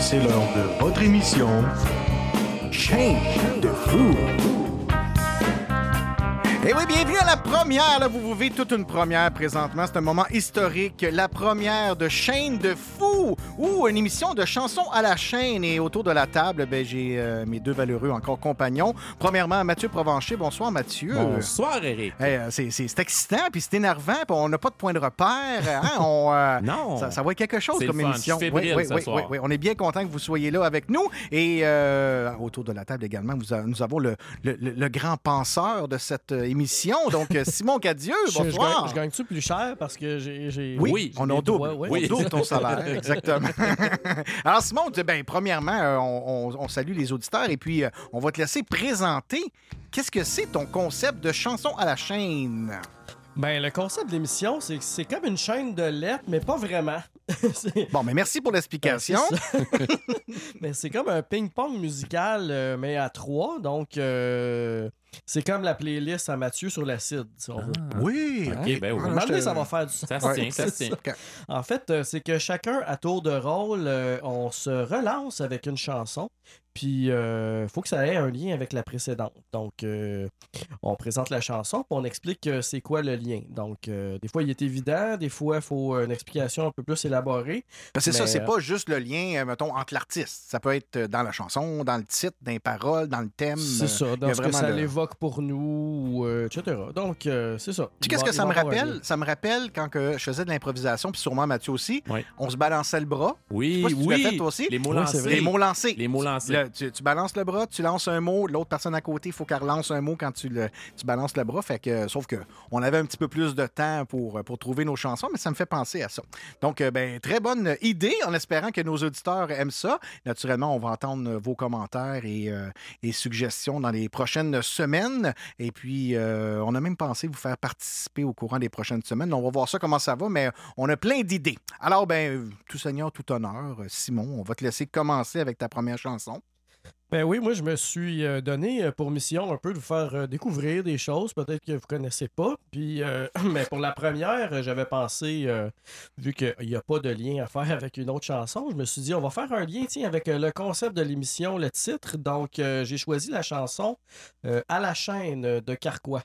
C'est l'heure de votre émission Change de fou. Et oui, bienvenue à la première. Là, vous vivez toute une première présentement. C'est un moment historique. La première de Chaîne de Fou ou une émission de chansons à la chaîne. Et autour de la table, ben, j'ai euh, mes deux valeureux encore compagnons. Premièrement, Mathieu Provencher. Bonsoir, Mathieu. Bonsoir, Eric. Hey, euh, c'est, c'est- c'est excitant, puis c'est énervant, puis on n'a pas de point de repère. hein, on, euh, Non. Ça, ça va être quelque chose C'est comme fun. émission. Fébrile oui, oui, soir. oui, oui. On est bien content que vous soyez là avec nous. Et autour de la table également, vous a- nous avons le, le- le- le grand penseur de cette euh, émission, donc euh, Simon Cadieux. Je, je Bonsoir. gagne- je gagne-tu plus cher parce que j'ai. Oui, Oui, on double. droits, ouais. On double ton salaire, exactement. Alors, Simon, ben, premièrement, euh, on, on- on salue les auditeurs et puis euh, on va te laisser présenter. Qu'est-ce que c'est ton concept de chanson à la chaîne? Ben, le concept de l'émission, c'est que c'est comme une chaîne de lettres, mais pas vraiment. Bon, mais merci pour l'explication. Ben, mais c'est comme un ping-pong musical, euh, mais à trois. Donc, euh, c'est comme la playlist à Mathieu sur l'acide, si on veut. Oui. Ok, ben oui. Ah, donné, te- ça va faire du sens. Ça se tient, ça se tient. En fait, euh, c'est que chacun, à tour de rôle, euh, on se relance avec une chanson. Puis, il faut que ça ait un lien avec la précédente. Donc, euh, on présente la chanson, puis on explique euh, c'est quoi le lien. Donc, euh, des fois, il est évident, des fois, il faut euh, une explication un peu plus élaborée. Parce que c'est ça, c'est euh, pas juste le lien, euh, mettons, entre l'artiste. Ça peut être euh, dans la chanson, dans le titre, dans les paroles, dans le thème. C'est euh, ça, dans ce que ça de- l'évoque pour nous, ou, euh, etc. Donc, euh, c'est ça. Tu sais qu'est-ce que ça me rappelle? Ça me rappelle quand que je faisais de l'improvisation, puis sûrement Mathieu aussi, Ouais. on se balançait le bras. Oui, Je sais pas si tu l'as oui. fait, toi aussi. Les mots Oui, lancés. Les mots lancés. Les mots lancés. Tu, balances le bras, tu lances un mot, l'autre personne à côté, il faut qu'elle relance un mot quand tu balances le bras. Fait que, sauf que on avait un petit peu plus de temps pour, pour trouver nos chansons, mais ça me fait penser à ça. Donc, euh, ben, très bonne idée, en espérant que nos auditeurs aiment ça. Naturellement, on va entendre vos commentaires et, euh, et suggestions dans les prochaines semaines. Et puis, euh, on a même pensé vous faire participer au courant des prochaines semaines. On va voir ça, comment ça va, mais on a plein d'idées. Alors, ben, tout seigneur, tout honneur, Simon, on va te laisser commencer avec ta première chanson. Ben oui, moi je me suis euh, donné euh, pour mission un peu de vous faire euh, découvrir des choses peut-être que vous connaissez pas. Puis, mais pour la première, j'avais pensé, vu qu'il n'y a pas de lien à faire avec une autre chanson, je me suis dit on va faire un lien tiens, avec le concept de l'émission, le titre. Donc j'ai choisi la chanson À la chaîne de Carquois.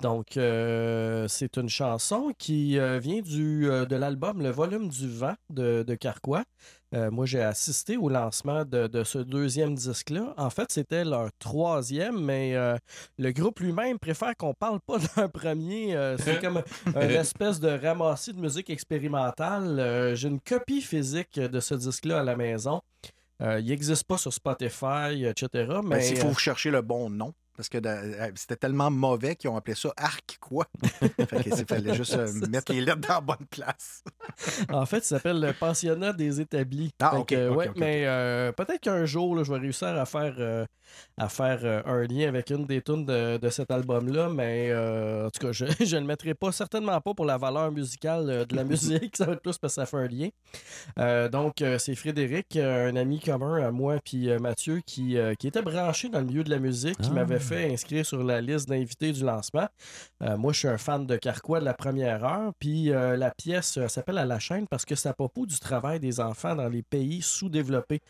Donc, c'est une chanson qui vient du, de l'album Le volume du vent de Carquois. Euh, moi, j'ai assisté au lancement de, de ce deuxième disque-là. En fait, c'était leur troisième, mais euh, le groupe lui-même préfère qu'on parle pas d'un premier. Euh, c'est comme une espèce de ramassis de musique expérimentale. Euh, j'ai une copie physique de ce disque-là à la maison. Euh, il n'existe pas sur Spotify, etc. Ben, Mais s'il faut euh, chercher le bon nom. Parce que euh, c'était tellement mauvais qu'ils ont appelé ça Arc quoi? fait que il fallait juste euh, mettre les lettres dans la bonne place. En fait, ça s'appelle le pensionnat des établis. Ah, ok, ouais, mais euh, peut-être qu'un jour, là, je vais réussir à faire, euh, à faire un lien avec une des tunes de, de cet album-là, mais en tout cas, je ne le mettrai pas, certainement pas pour la valeur musicale de la musique, ça va être plus parce que ça fait un lien. Donc, c'est Frédéric, un ami commun à moi puis Mathieu, qui, qui était branché dans le milieu de la musique, qui Ah. m'avait fait inscrire sur la liste d'invités du lancement. Euh, moi, je suis un fan de Carquois de la première heure. Puis euh, la pièce euh, s'appelle À la chaîne parce que c'est à propos du travail des enfants dans les pays sous-développés.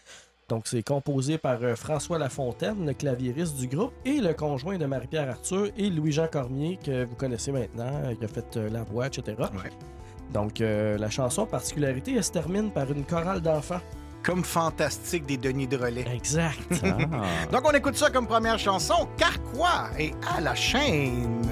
Donc, c'est composé par François Lafontaine, le claviériste du groupe, et le conjoint de Marie-Pierre Arthur et Louis-Jean Cormier, que vous connaissez maintenant, qui a fait la voix, etc. Ouais. Donc, euh, la chanson, particularité, elle se termine par une chorale d'enfants. Comme fantastique des Denis de relais. Exact. Ah. Donc, on écoute ça comme première chanson, Carquois et à la chaîne.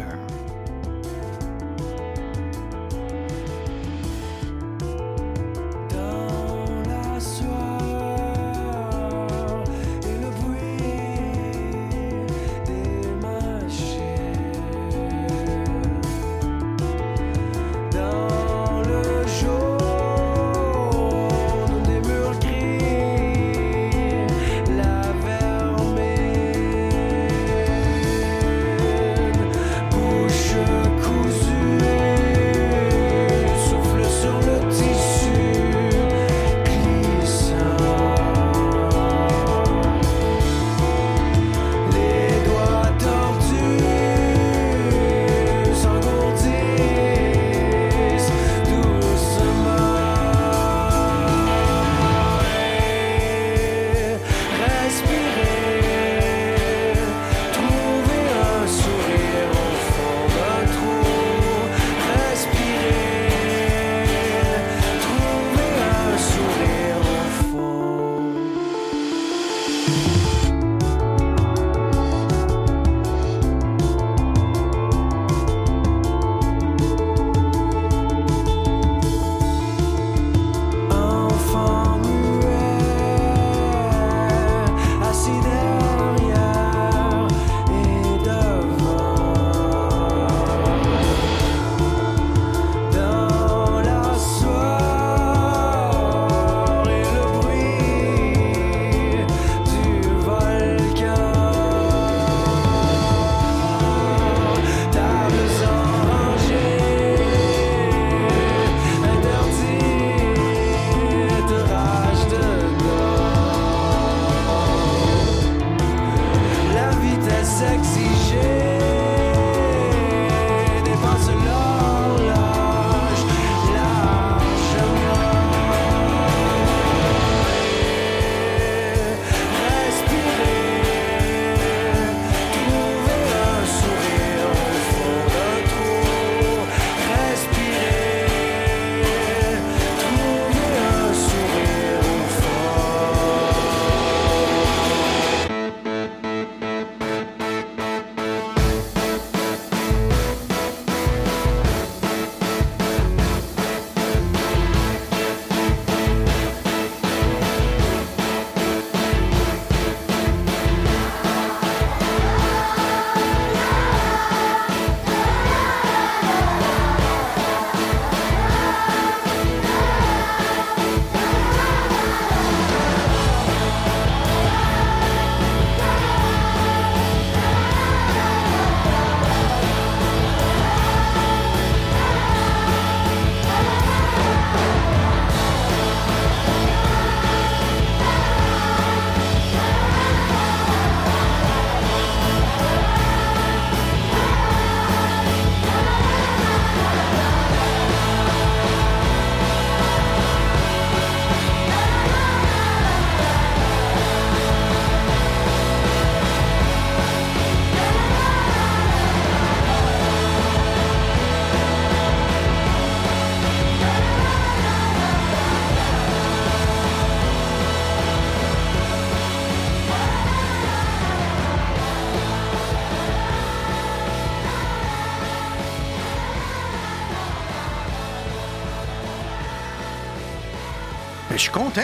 Suis content.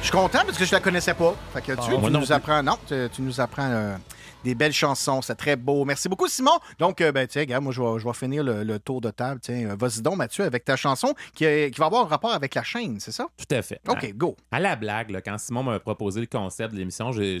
Je suis content parce que je la connaissais pas. Fait que tu, non nous plus. apprends. Non, tu, tu nous apprends euh, des belles chansons. C'est très beau. Merci beaucoup, Simon. Donc, euh, ben, tiens, regarde, moi, je vais, je vais finir le, le tour de table. Tiens, euh, vas-y donc, Mathieu, avec ta chanson qui, est- qui va avoir un rapport avec la chaîne, c'est ça? Tout à fait. OK, go. À la blague, là, quand Simon m'a proposé le concept de l'émission, j'ai-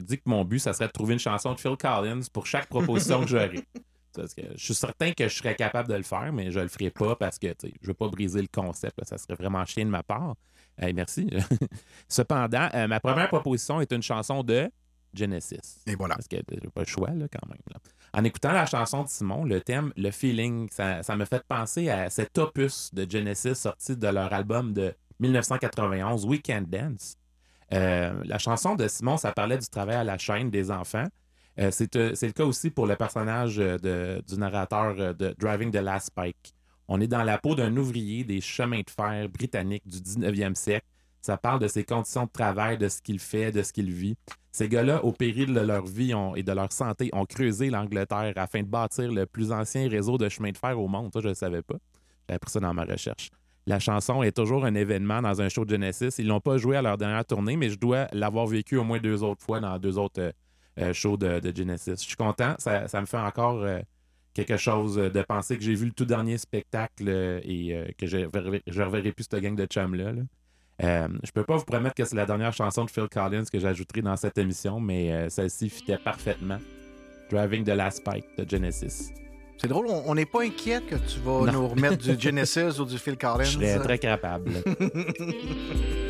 dit que mon but, ça serait de trouver une chanson de Phil Collins pour chaque proposition que j'aurais. Parce que je suis certain que je serais capable de le faire, mais je le ferai pas parce que je veux pas briser le concept. là. ça serait vraiment chien de ma part. Hey, merci. Cependant, euh, ma première proposition est une chanson de Genesis. Et voilà. Parce que j'ai pas le choix, là, quand même. là. En écoutant la chanson de Simon, le thème, le feeling, ça, ça me fait penser à cet opus de Genesis sorti de leur album de 1991, Weekend Dance. Euh, la chanson de Simon, ça parlait du travail à la chaîne des enfants. Euh, c'est le cas aussi pour le personnage de- du narrateur de Driving the Last Spike. On est dans la peau d'un ouvrier des chemins de fer britanniques du 19e siècle. Ça parle de ses conditions de travail, de ce qu'il fait, de ce qu'il vit. Ces gars-là, au péril de leur vie et de leur santé, ont creusé l'Angleterre afin de bâtir le plus ancien réseau de chemins de fer au monde. Ça, je ne savais pas. J'ai appris ça dans ma recherche. La chanson est toujours un événement dans un show de Genesis. Ils l'ont pas joué à leur dernière tournée, mais je dois l'avoir vécu au moins deux autres fois dans deux autres euh, euh, shows de, Genesis. Je suis content. Ça, ça me fait encore euh, quelque chose euh, de penser que j'ai vu le tout dernier spectacle euh, et euh, que je ne reverrai, plus cette gang de chums-là. là. Euh, je peux pas vous promettre que c'est la dernière chanson de Phil Collins que j'ajouterai dans cette émission, mais euh, celle-ci fitait parfaitement. Driving the Last Spike de Genesis. C'est drôle, on n'est pas inquiet que tu vas Non. nous remettre du Genesis ou du Phil Collins. Je serais très capable.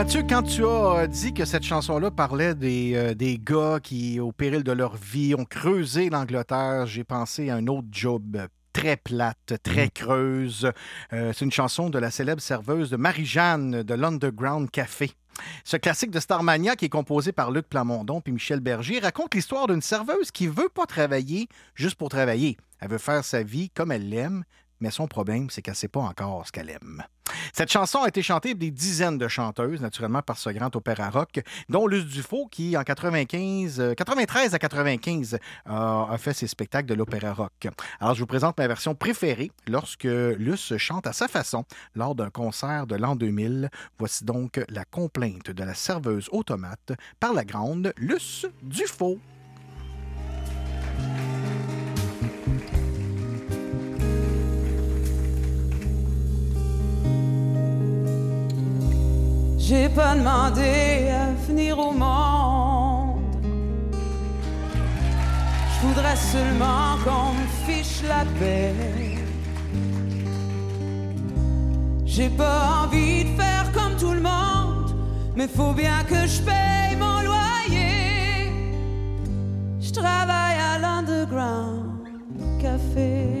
Mathieu, quand tu as euh, dit que cette chanson-là parlait des, euh, des gars qui, au péril de leur vie, ont creusé l'Angleterre, j'ai pensé à un autre job très plate, très creuse. Euh, C'est une chanson de la célèbre serveuse de Marie-Jeanne de l'Underground Café. Ce classique de Starmania, qui est composé par Luc Plamondon et Michel Berger, raconte l'histoire d'une serveuse qui veut pas travailler juste pour travailler. Elle veut faire sa vie comme elle l'aime, mais son problème, c'est qu'elle ne sait pas encore ce qu'elle aime. Cette chanson a été chantée par des dizaines de chanteuses, naturellement par ce grand opéra rock, dont Luce Dufault, qui en 95, euh, 93 à 95 euh, a fait ses spectacles de l'opéra rock. Alors, je vous présente ma version préférée lorsque Luce chante à sa façon lors d'un concert de l'an 2000. Voici donc la complainte de la serveuse automate par la grande Luce Dufault. J'ai pas demandé à venir au monde. Je voudrais seulement qu'on me fiche la paix. J'ai pas envie de faire comme tout le monde, mais faut bien que je paye mon loyer. Je travaille à l'underground café.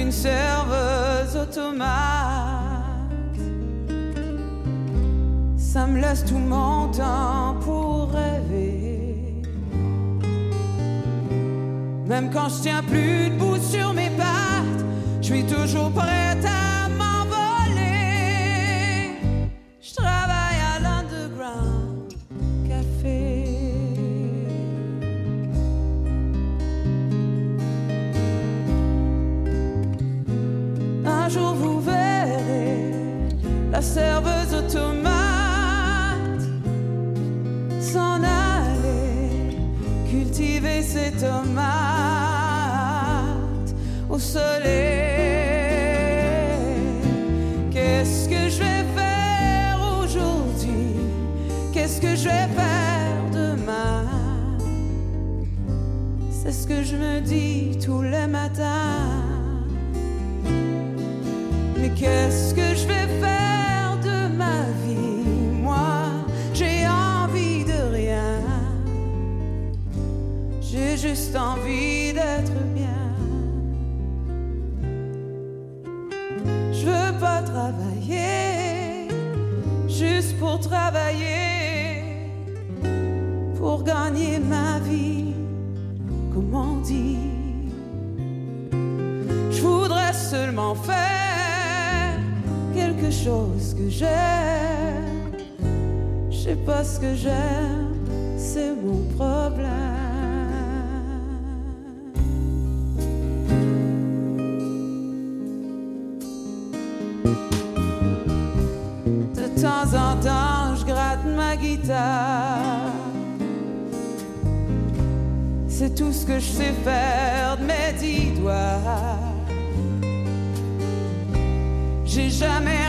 Qu'une serveuse automate. Ça me laisse tout mon temps pour rêver. Même quand je tiens plus debout sur mes pattes, je suis toujours prête serveuse automate s'en aller cultiver ses tomates au soleil. Qu'est-ce que je vais faire aujourd'hui? Qu'est-ce que je vais faire demain? C'est ce que je me dis tous les matins. Mais qu'est-ce que je vais juste envie d'être bien. Je veux pas travailler juste pour travailler, pour gagner ma vie, comme on dit. Je voudrais seulement faire quelque chose que j'aime. Je sais pas ce que j'aime, c'est mon problème. C'est tout ce que je sais faire de mes dix doigts. J'ai jamais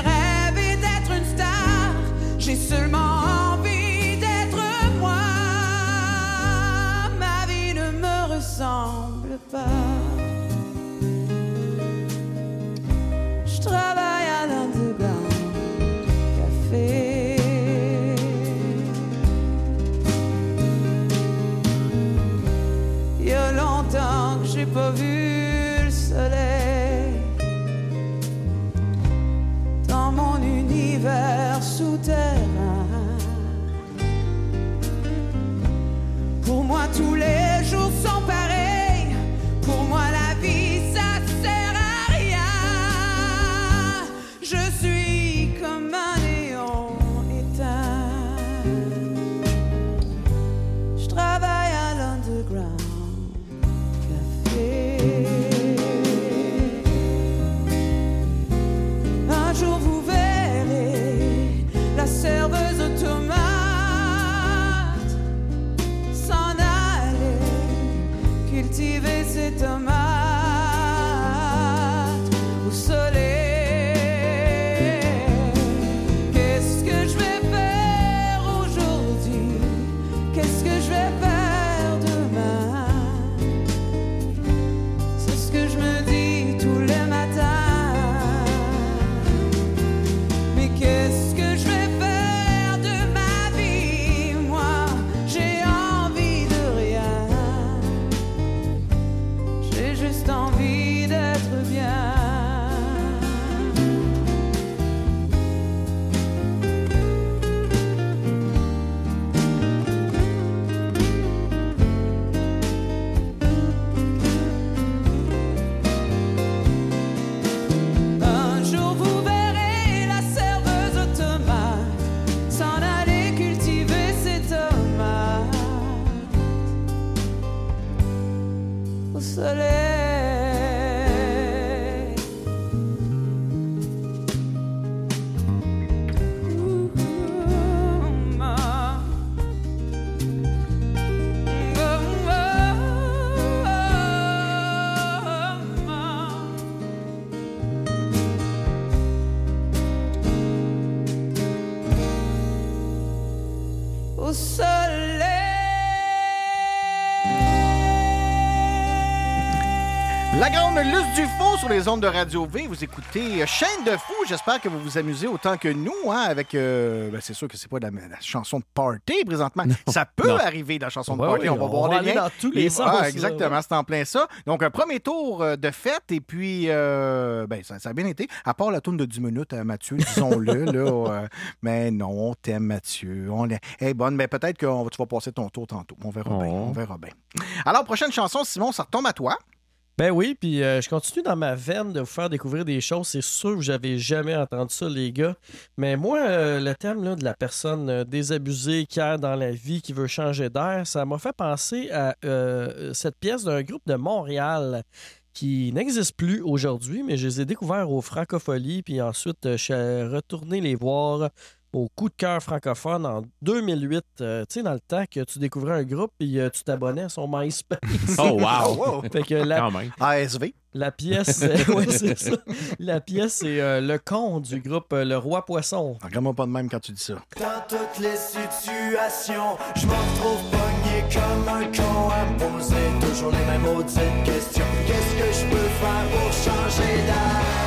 Luce du faux sur les ondes de Radio V. Vous écoutez euh, Chaîne de fou. J'espère que vous vous amusez autant que nous, hein, avec. euh, ben, c'est sûr que c'est pas la, la chanson de party présentement. Ça peut Non. arriver, la chanson de Ouais, party. oui, on va on voir va les aller liens. dans tous les sens, ah, exactement, ouais. c'est en plein ça. Donc, un premier tour euh, de fête, et puis, euh, ben, ça, ça a bien été. À part la tourne de 10 minutes à Mathieu, disons-le, là. euh, mais non, on t'aime, Mathieu. On est hey, bonne, mais peut-être que tu vas passer ton tour tantôt. On verra bien. Oh. On verra bien. Alors, prochaine chanson, Simon, ça retombe à toi. Ben oui, puis euh, je continue dans ma veine de vous faire découvrir des choses. C'est sûr que j'avais jamais entendu ça, les gars. Mais moi, euh, le thème là, de la personne euh, désabusée qui a dans la vie, qui veut changer d'air, ça m'a fait penser à cette pièce d'un groupe de Montréal qui n'existe plus aujourd'hui, mais je les ai découverts au Francofolie, puis ensuite je suis retourné les voir au coup de cœur francophone en 2008. euh, tu sais, dans le temps que tu découvrais un groupe et tu t'abonnais à son MySpace. Oh, wow! wow. Fait que la, Quand même. ASV. la pièce, euh, ouais, c'est ça. La pièce, c'est euh, le con du groupe euh, Le Roi Poisson. Regarde-moi pas de même quand tu dis ça. Dans toutes les situations, je me retrouve pogné comme un con à me poser toujours les mêmes maudites questions. Qu'est-ce que je peux faire pour changer d'air?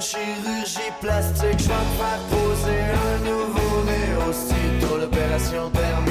Chirurgie plastique, je vais poser un nouveau-né aussitôt l'opération terminée.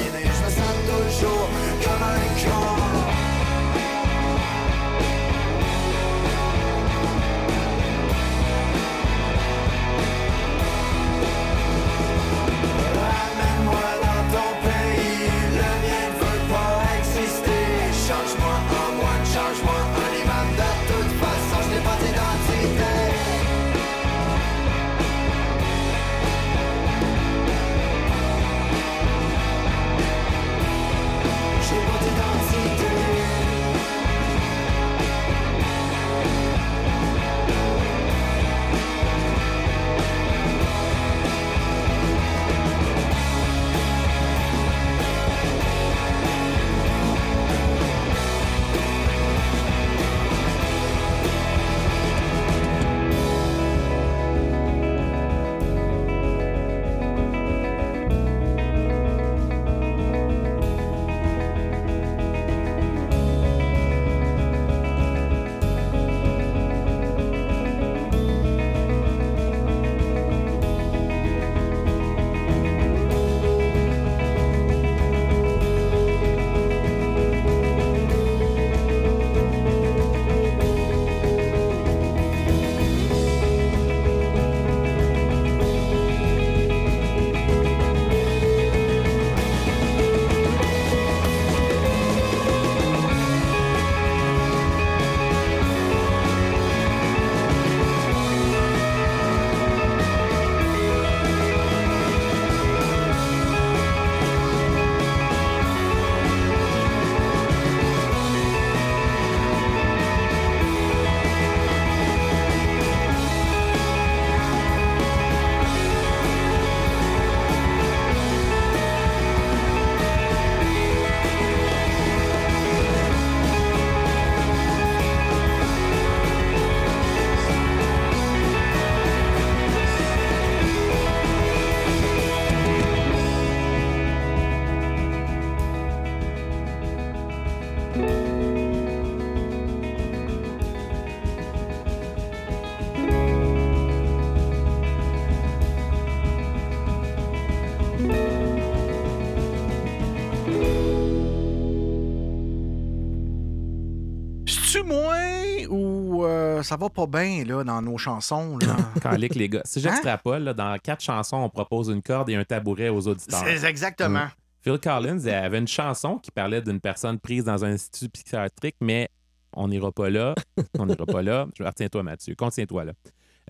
Ça va pas bien là, dans nos chansons. Là. Les gars. Si Hein? j'extrapole, dans quatre chansons, on propose une corde et un tabouret aux auditeurs. C'est exactement. Phil Collins avait une chanson qui parlait d'une personne prise dans un institut psychiatrique, mais on n'ira pas là. On n'ira pas là. Je retiens-toi, Mathieu. Contiens-toi là.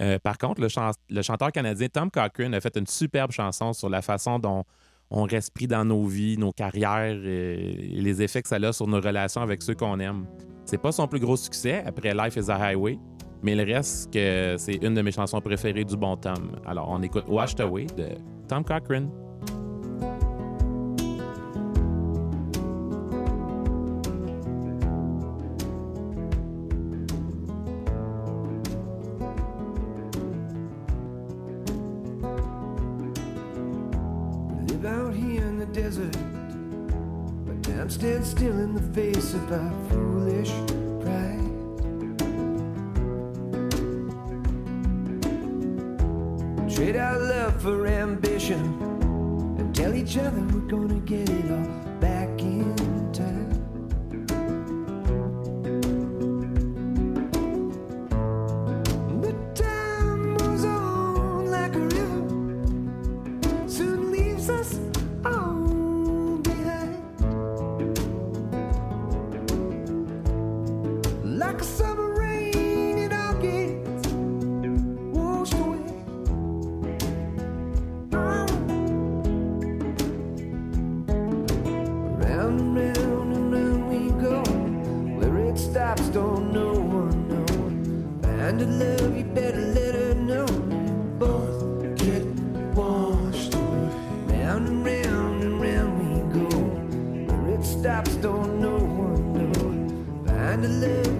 Euh, par contre, le, chan- le chanteur canadien Tom Cochrane a fait une superbe chanson sur la façon dont on respire dans nos vies, nos carrières euh, et les effets que ça a sur nos relations avec ceux qu'on aime. C'est pas son plus gros succès après Life is a Highway, mais il reste que c'est une de mes chansons préférées du bon Tom. Alors, on écoute Washed Away de Tom Cochrane. Desert, but time stands still in the face of our foolish pride. Trade our love for ambition and tell each other we're gonna get it all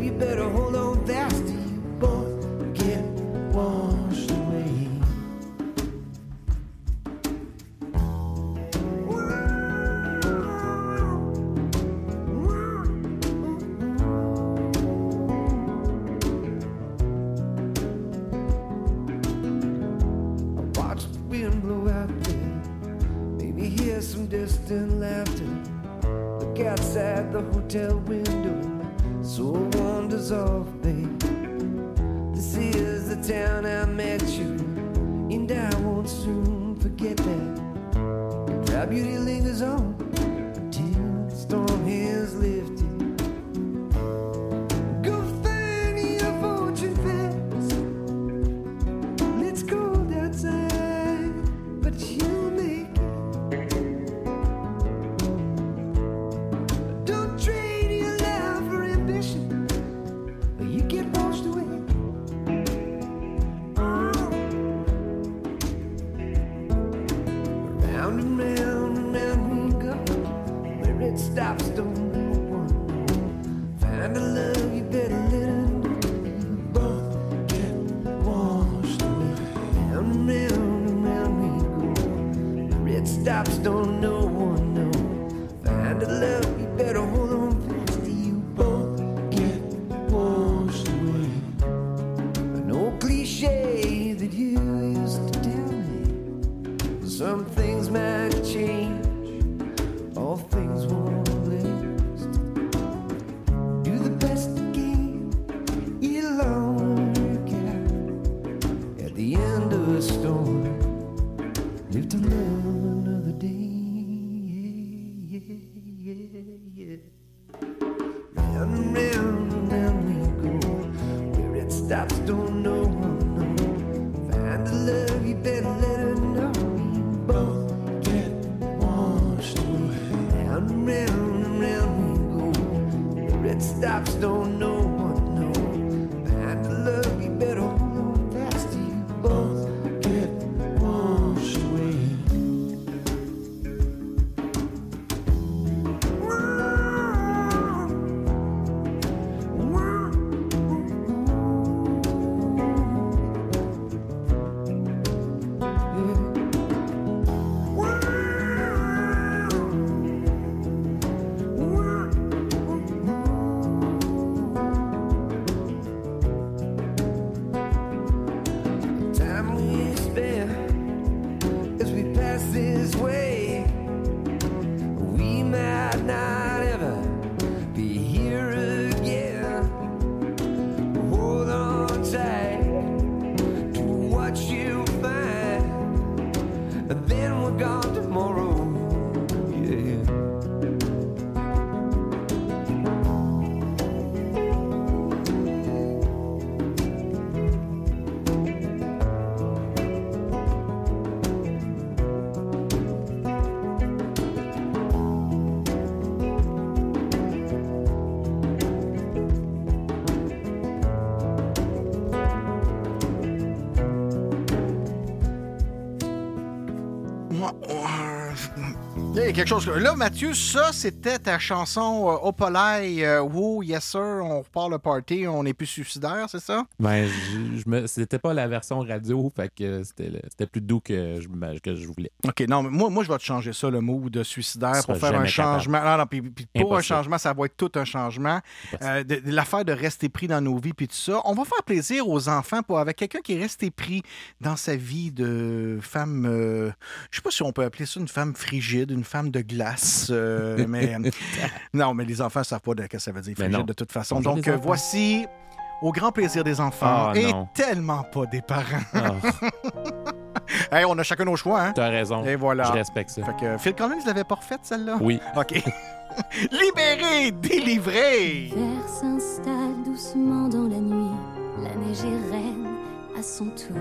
you better hold y a quelque chose. Là, Mathieu, ça, c'était ta chanson euh, Opalai, euh, Yes Sir, on repart le party, on n'est plus suicidaire, c'est ça? Ben, je, je me, c'était pas la version radio, fait que c'était, le- c'était plus doux que je, que je voulais. OK, non, mais moi, moi, je vais te changer ça, le mot de suicidaire, pour faire un capable. changement. Non, non, puis, puis pour un changement, ça va être tout un changement. Euh, de- de L'affaire de rester pris dans nos vies, puis tout ça. On va faire plaisir aux enfants pour, avec quelqu'un qui est resté pris dans sa vie de femme. euh, je sais pas si on peut appeler ça une femme frigide, une femme de glace, euh, mais. non, mais les enfants ne savent pas de, ce que ça veut dire, non. de toute façon. Bonjour, Donc, euh, voici. Au grand plaisir des enfants Ah, et non. tellement pas des parents. Ah, Hey, on a chacun nos choix, hein? t'as raison. Et voilà. Je respecte ça. Fait que Phil Collins l'avait pas refaite, celle-là? Oui. OK. Libéré, délivré. L'hiver s'installe doucement dans la nuit, la neige est reine à son tour.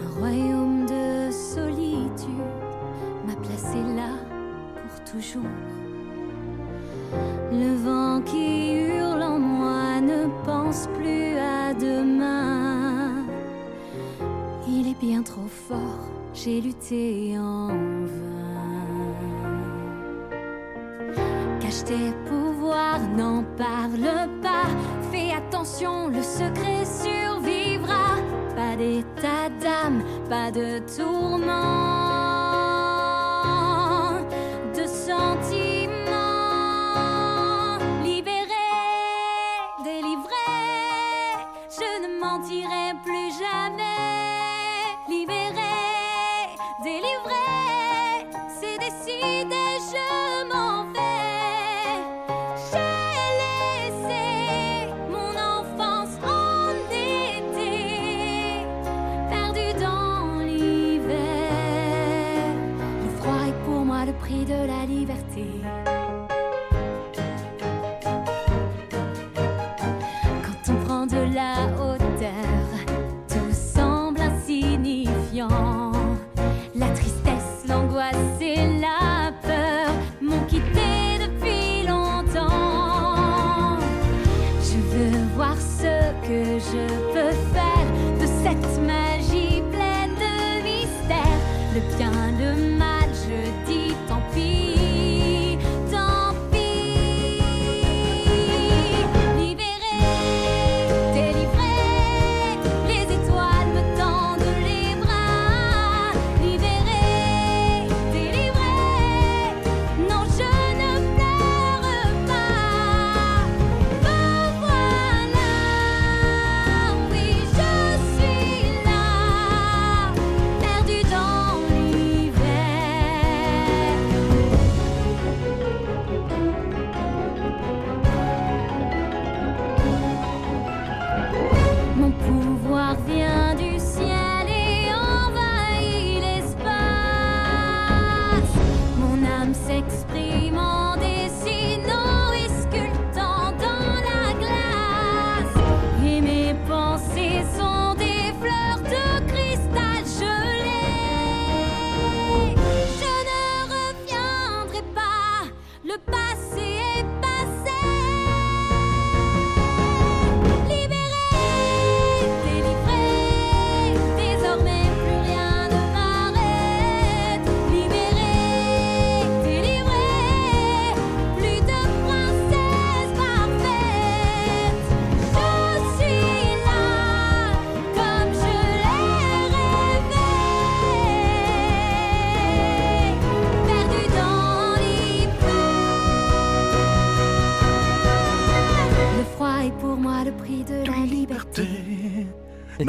Un royaume de solitude m'a placé là pour toujours. Le vent qui hurle en moi ne pense plus à demain. Il est bien trop fort, j'ai lutté en vain. Cache tes pouvoirs, n'en parle pas. Fais attention, le secret survivra. Pas d'état d'âme, pas de tourment, que je peux faire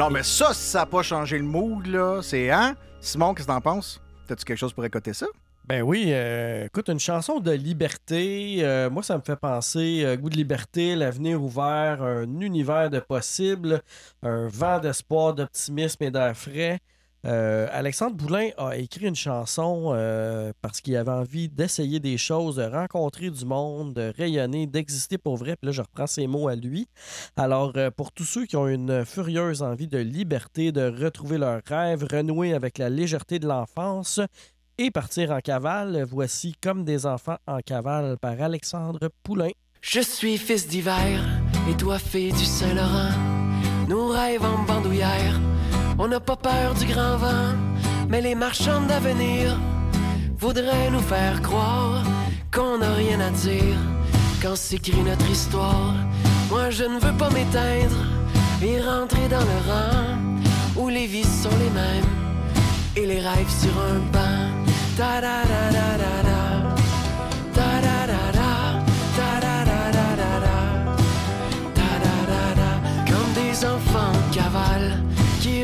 Non, mais ça, ça n'a pas changé le mood, là, c'est hein? Simon, qu'est-ce que t'en penses? T'as-tu quelque chose pour écouter ça? Ben oui, euh, écoute, une chanson de liberté, euh, moi ça me fait penser euh, goût de liberté, l'avenir ouvert, un univers de possibles, un vent d'espoir, d'optimisme et d'air frais. Euh, Alexandre Boulin a écrit une chanson euh, parce qu'il avait envie d'essayer des choses, de rencontrer du monde, de rayonner, d'exister pour vrai. Puis là, je reprends ses mots à lui. Alors, euh, pour tous ceux qui ont une furieuse envie de liberté, de retrouver leurs rêves, renouer avec la légèreté de l'enfance, et partir en cavale. Voici Comme des enfants en cavale par Alexandre Poulain. Je suis fils d'hiver et toi fille du Saint-Laurent. Nous rêves en bandoulière, on n'a pas peur du grand vent, mais les marchands d'avenir voudrait nous faire croire qu'on n'a rien à dire quand s'écrit notre histoire. Moi je ne veux pas m'éteindre et rentrer dans le rang où les vies sont les mêmes et les rêves sur un banc.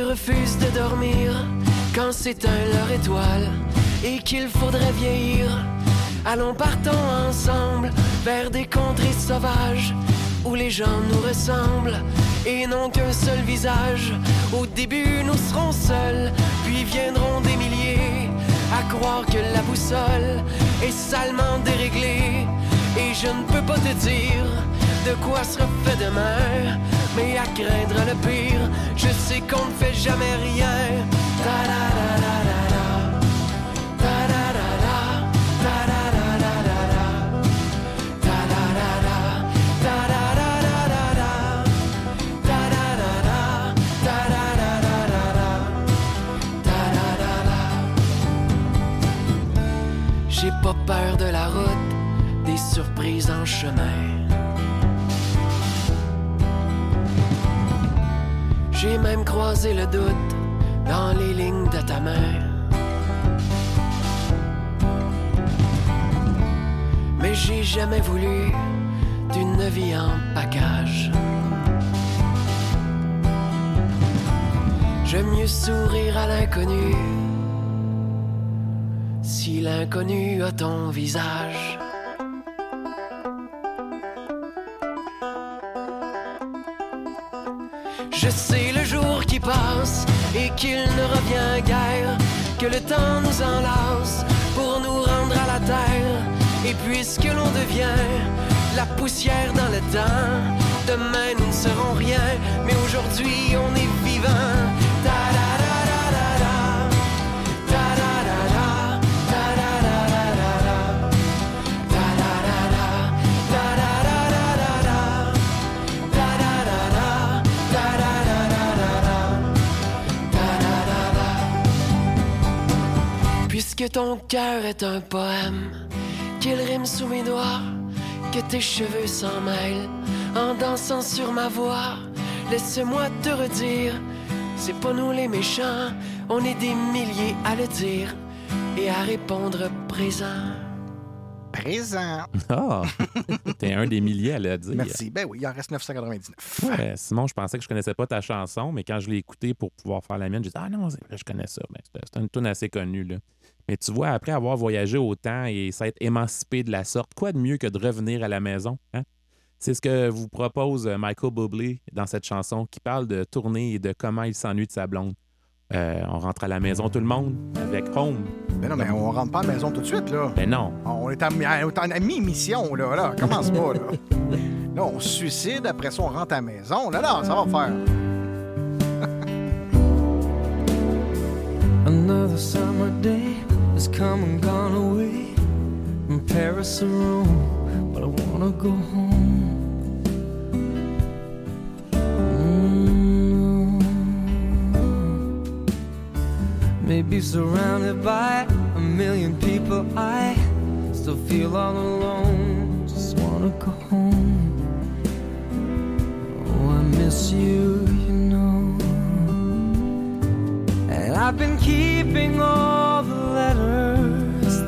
Refusent de dormir quand s'éteint leur étoile et qu'il faudrait vieillir. Allons partons ensemble vers des contrées sauvages où les gens nous ressemblent et n'ont qu'un seul visage. Au début, nous serons seuls, puis viendront des milliers à croire que la boussole est salement déréglée. Et je ne peux pas te dire de quoi sera fait demain, mais à craindre le pire, je sais qu'on ne fait jamais rien. J'ai pas peur de la route, des surprises en chemin. J'ai même croisé le doute dans les lignes de ta main. Mais j'ai jamais voulu d'une vie en bagage. J'aime mieux sourire à l'inconnu si l'inconnu a ton visage. Je sais et qu'il ne revient guère, que le temps nous enlace pour nous rendre à la terre. Et puisque l'on devient la poussière dans le temps, demain nous ne serons rien, mais aujourd'hui on est vivant. Puisque ton cœur est un poème, qu'il rime sous mes doigts, que tes cheveux s'en mêlent en dansant sur ma voix. Laisse-moi te redire, c'est pas nous les méchants, on est des milliers à le dire et à répondre présent. Présent. Ah! T'es un des milliers à le dire. Merci. Ben oui, il en reste 999. Ouais, Simon, je pensais que je connaissais pas ta chanson, mais quand je l'ai écoutée pour pouvoir faire la mienne, j'ai dit Ah non, je connais ça. Ben, c'est c'est une tune assez connue. Là. Mais tu vois, après avoir voyagé autant et s'être émancipé de la sorte, quoi de mieux que de revenir à la maison? Hein? C'est ce que vous propose euh, Michael Bublé dans cette chanson qui parle de tourner et de comment il s'ennuie de sa blonde. Euh, on rentre à la maison tout le monde avec Home. Ben non, mais on rentre pas à la maison tout de suite, là. Ben non. On est en, on est en mi-mission, là. là. Commence pas, là. Là, on se suicide, après ça, on rentre à la maison. Là, là, ça va faire. Another summer day has come and gone away from Paris or Rome, but I wanna go home. Mm. Maybe surrounded by a million people, I still feel all alone. Just wanna go home. Oh, I miss you, you know. And I've been keeping letters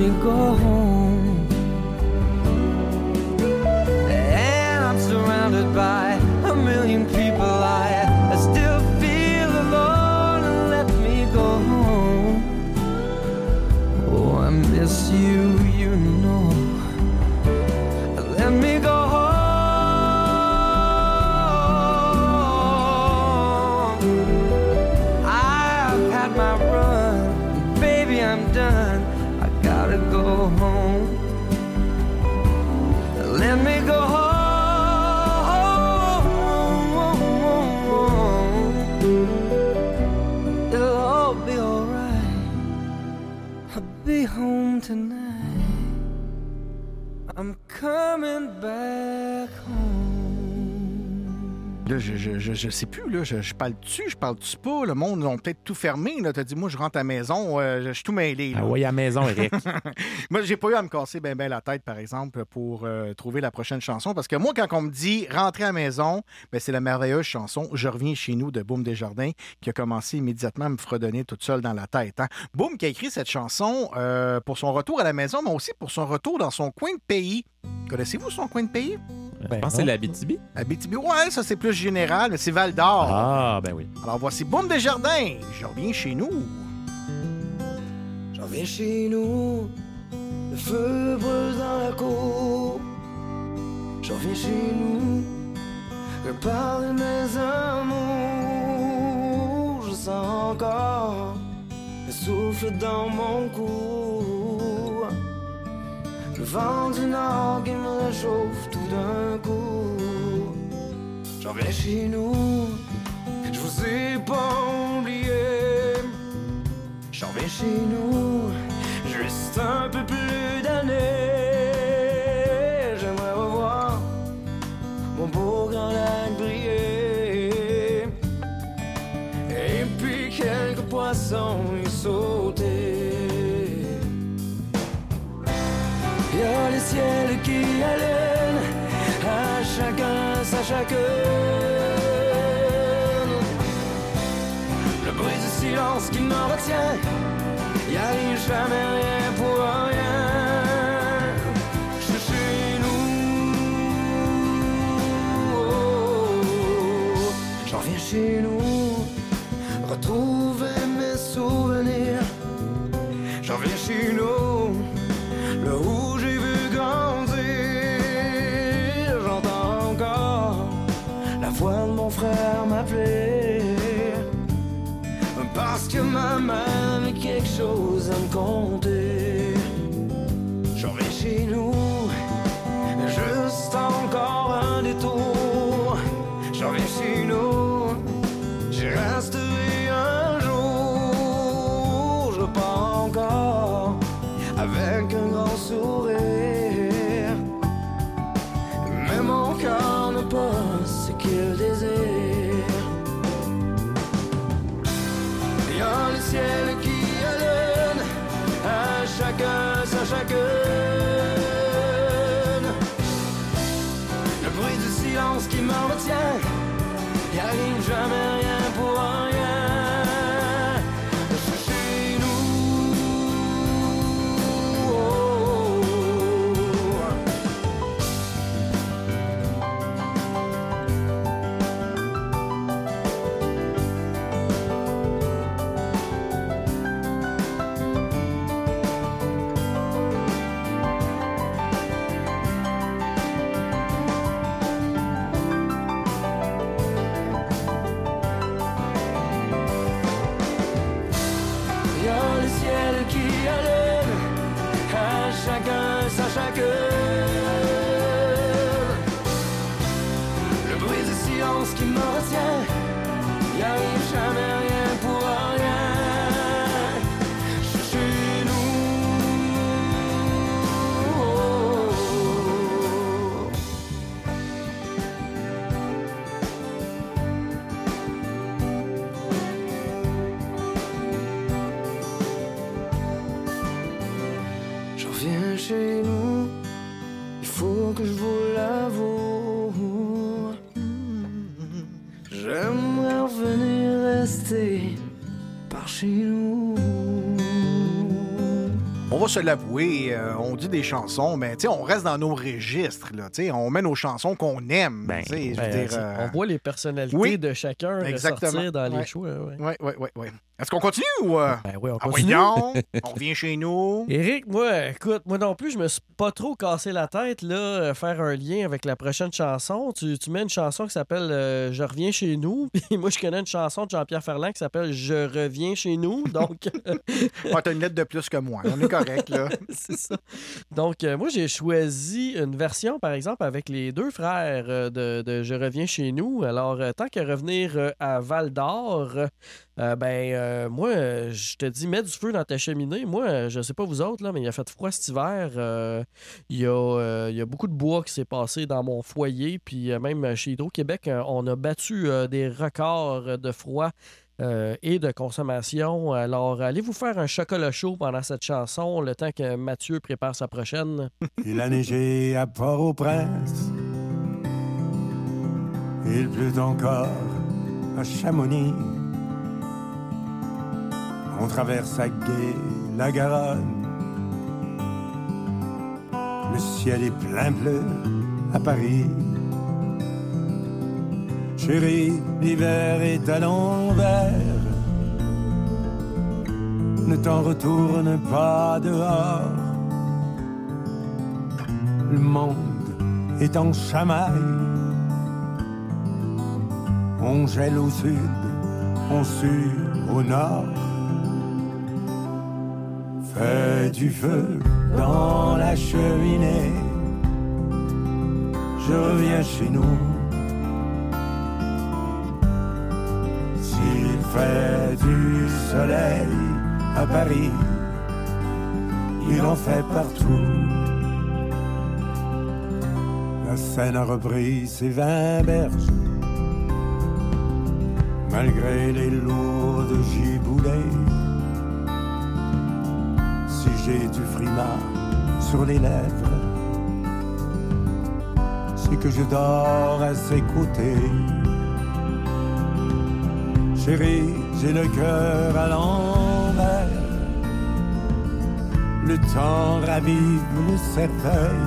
me go home. And I'm surrounded by a million people. I, I still feel alone. Let me go home. Oh, I miss you, you know. Let me go home. I've had my run, baby, I'm done. Gotta go home. Let me go home. It'll all be alright. I'll be home tonight. I'm coming back. Là, je, je, je, je sais plus, là, je, je parle dessus, je parle dessus pas. Le monde, ils ont peut-être tout fermé. Là. T'as dit, moi, je rentre à la maison, euh, je suis tout mêlé. là. Ah oui, à la maison, Eric. Moi, j'ai pas eu à me casser bien ben la tête, par exemple, pour euh, trouver la prochaine chanson. Parce que moi, quand on me dit rentrer à la maison, ben, c'est la merveilleuse chanson Je reviens chez nous de Boom Desjardins qui a commencé immédiatement à me fredonner toute seule dans la tête. Hein. Boom qui a écrit cette chanson euh, pour son retour à la maison, mais aussi pour son retour dans son coin de pays. Connaissez-vous son coin de pays? Je pense que c'est la BTB. Abitibi, ouais, ça c'est plus général, mais c'est Val d'Or. Ah, ben oui. Alors voici Boom Desjardins. Je reviens chez nous. J'en viens chez nous, le feu brûle dans la cour. J'en viens chez nous, je parle de mes amours. Je sens encore le souffle dans mon cou. Le vent du nord qui me réchauffe tout d'un coup. J'en viens chez nous, je vous ai pas oublié. J'en viens chez nous, juste un peu plus d'années. J'aimerais revoir mon beau grand lac briller. Et puis quelques poissons y sauter. Y a les ciels qui à chacun sa chacune. Le bruit du silence qui m'en retient, y arrive jamais rien pour rien. Je suis chez nous, j'en viens chez nous, frère. Parce que ma mère avait quelque chose à me conter. A le ciel qui allume, à chacun sa chacune. Se l'avouer, euh, on dit des chansons, mais tu sais, on reste dans nos registres. Là, tu sais, on met nos chansons qu'on aime. Ben, Ben, dire, euh, On voit les personnalités oui, de chacun exactement. ressortir dans les choix. ouais. Ouais, ouais, ouais, ouais. Est-ce qu'on continue ou. euh? Ben oui, on Ah oui, continue. donc, on revient chez nous. Éric, moi, écoute, moi non plus, je me suis pas trop cassé la tête, là, euh, faire un lien avec la prochaine chanson. Tu, tu mets une chanson qui s'appelle euh, Je reviens chez nous, puis moi, je connais une chanson de Jean-Pierre Ferland qui s'appelle Je reviens chez nous, donc Ouais, t'as une lettre de plus que moi. On est correct, là. c'est ça. Donc, euh, moi, j'ai choisi une version, par exemple, avec les deux frères de, de Je reviens chez nous. Alors, tant qu'à revenir à Val d'Or, euh, ben, euh, moi, je te dis, mets du feu dans ta cheminée. Moi, je sais pas vous autres, là, mais il a fait froid cet hiver. Euh, Il y, a, beaucoup de bois qui s'est passé dans mon foyer. Puis, même chez Hydro-Québec, on a battu des records de froid. et de consommation. Alors, allez vous faire un chocolat chaud pendant cette chanson, le temps que Mathieu prépare sa prochaine. Il a neigé à Port-au-Prince. Il pleut encore à Chamonix. On traverse à gué la Garonne. Le ciel est plein bleu à Paris. Chérie, l'hiver est à l'envers. Ne t'en retourne pas dehors. Le monde est en chamaille. On gèle au sud, on sue au nord. Fais du feu dans la cheminée. Je reviens chez nous. S'il fait du soleil à Paris, il en fait partout. La Seine a repris ses vingt berges, malgré les lourdes giboulées. Du frima sur les lèvres, c'est que je dors à ses côtés. Chérie, j'ai le cœur à l'envers. Le temps ravive le cercueil.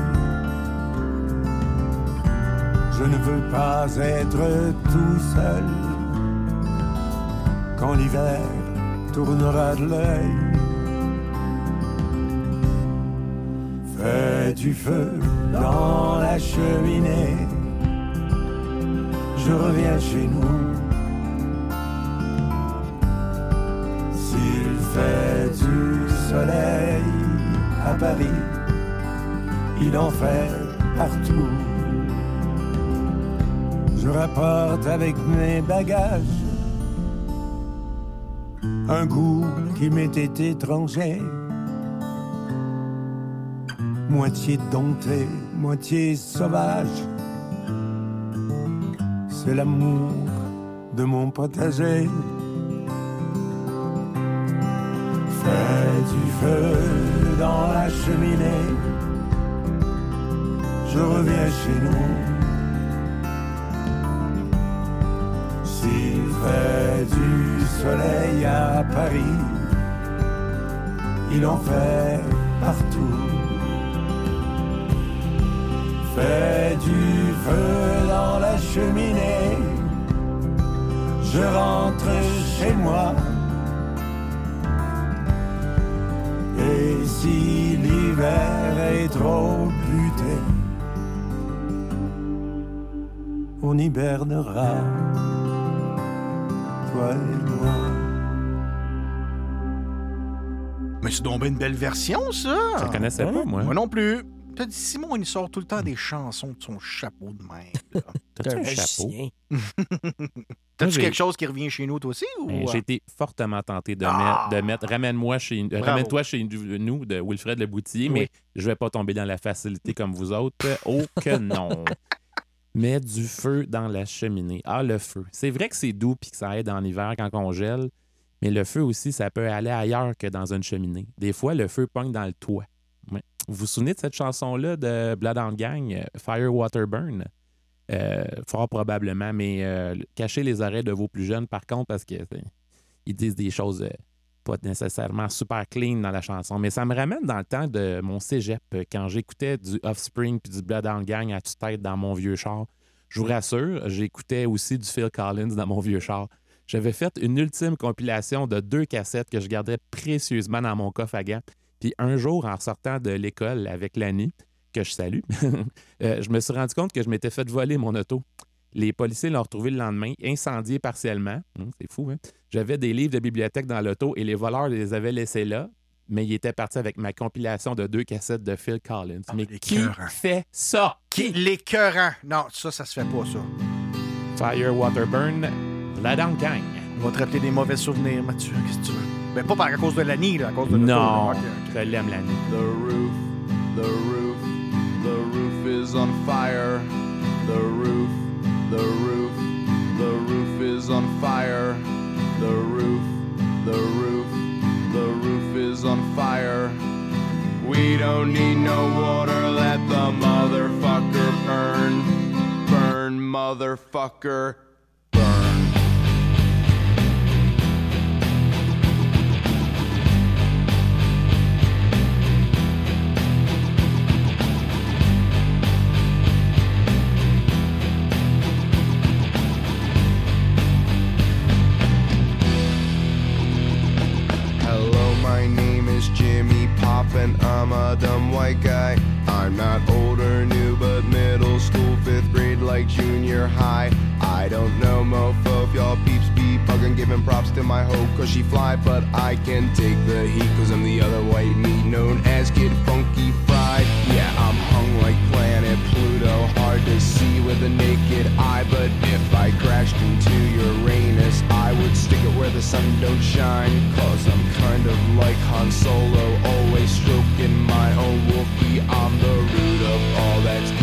Je ne veux pas être tout seul quand l'hiver tournera de l'œil. Du feu dans la cheminée. Je reviens chez nous. S'il fait du soleil à Paris, il en fait partout. Je rapporte avec mes bagages un goût qui m'était étranger. Moitié dompté, moitié sauvage. C'est l'amour de mon potager. Fais du feu dans la cheminée. Je reviens chez nous. S'il fait du soleil à Paris, il en fait partout. Fais du feu dans la cheminée, je rentre chez moi. Et si l'hiver est trop buté, on hibernera, toi et moi. Mais c'est donc une belle version, ça. Je la connaissais pas, moi. Moi non plus. T'as dit, Simon, il sort tout le temps des chansons de son chapeau de même. T'as-tu un Un chapeau? T'as-tu quelque chose qui revient chez nous, toi aussi? Ou... Ben, J'ai été fortement tenté de, Ah! mettre, de mettre Ramène-moi chez. Ramène-toi chez nous de Wilfred Le Boutier, mais je vais pas tomber dans la facilité comme vous autres. Oh que non! Mets du feu dans la cheminée. Ah, le feu. C'est vrai que c'est doux puis que ça aide en hiver quand on gèle, mais le feu aussi, ça peut aller ailleurs que dans une cheminée. Des fois, le feu pogne dans le toit. Vous vous souvenez de cette chanson-là de Blood on Gang, Fire Water Burn? Euh, fort probablement, mais euh, cachez les oreilles de vos plus jeunes, par contre, parce que euh, disent des choses pas nécessairement super clean dans la chanson. Mais ça me ramène dans le temps de mon cégep, quand j'écoutais du Offspring puis du Blood on Gang à tue-tête dans mon vieux char. Je vous rassure, j'écoutais aussi du Phil Collins dans mon vieux char. J'avais fait une ultime compilation de deux cassettes que je gardais précieusement dans mon coffre à gants. Puis un jour, en sortant de l'école avec Lani, que je salue, euh, je me suis rendu compte que je m'étais fait voler mon auto. Les policiers l'ont retrouvé le lendemain, incendié partiellement. Hum, c'est fou, hein? J'avais des livres de bibliothèque dans l'auto et les voleurs les avaient laissés là, mais ils étaient partis avec ma compilation de deux cassettes de Phil Collins. mais qui écœurant. fait ça? Qui? L'écœurant. Non, ça, ça se fait pas, ça. Fire, Water, Burn, La Down Gang. On va te rappeler des mauvais souvenirs, Mathieu. Qu'est-ce que tu veux? Ben, pas par à cause de l'année, là, à cause de Non, là. Ok, ok. je l'aime l'année. The roof, the roof, the roof is on fire. The roof, the roof, the roof is on fire. The roof, the roof, the roof is on fire. We don't need no water, let the motherfucker burn. Burn, motherfucker, is Jimmy Pop, and I'm a dumb white guy. I'm not old or new, but middle school, like junior high. I don't know, mofo, if y'all peeps be bugging, giving props to my hoe, cause she fly, but I can take the heat, cause I'm the other white meat known as Kid Funky Fried. Yeah, I'm hung like planet Pluto, hard to see with a naked eye, but if I crashed into Uranus, I would stick it where the sun don't shine, cause I'm kind of like Han Solo, always stroking my own Wookiee. I'm the root of all that's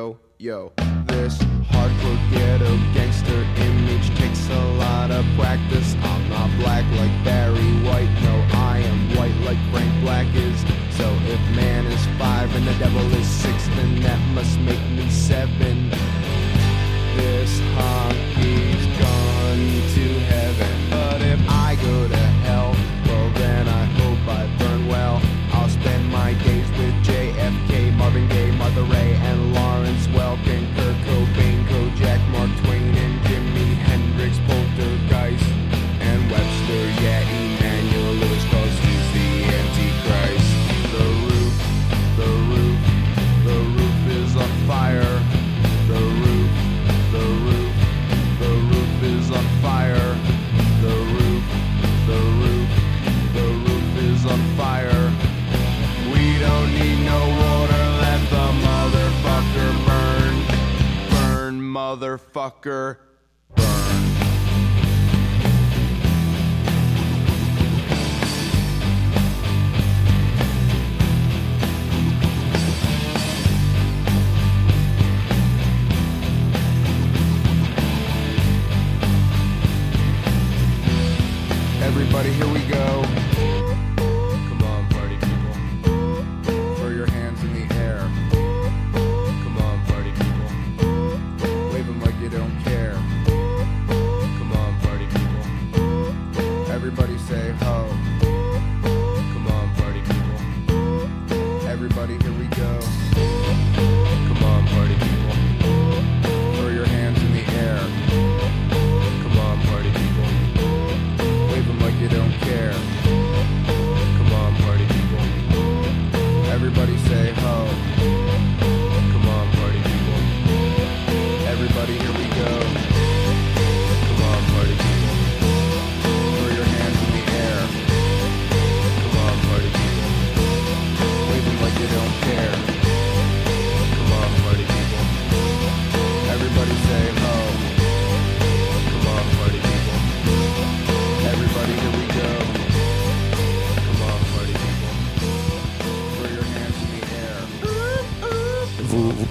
Yo, yo, this hardcore ghetto gangster image takes a lot of practice. I'm not black like Barry White, no, I am white like Frank Black is. So if man is five and the devil is six, then that must make me seven. This hockey's gone to heaven, but if I go to hell, well then I hope I burn well. I'll spend my days with JFK, Marvin Gaye, Martha Ray, and motherfucker, burn. Everybody, here we go. say ho. Oh. Come on, party people. Everybody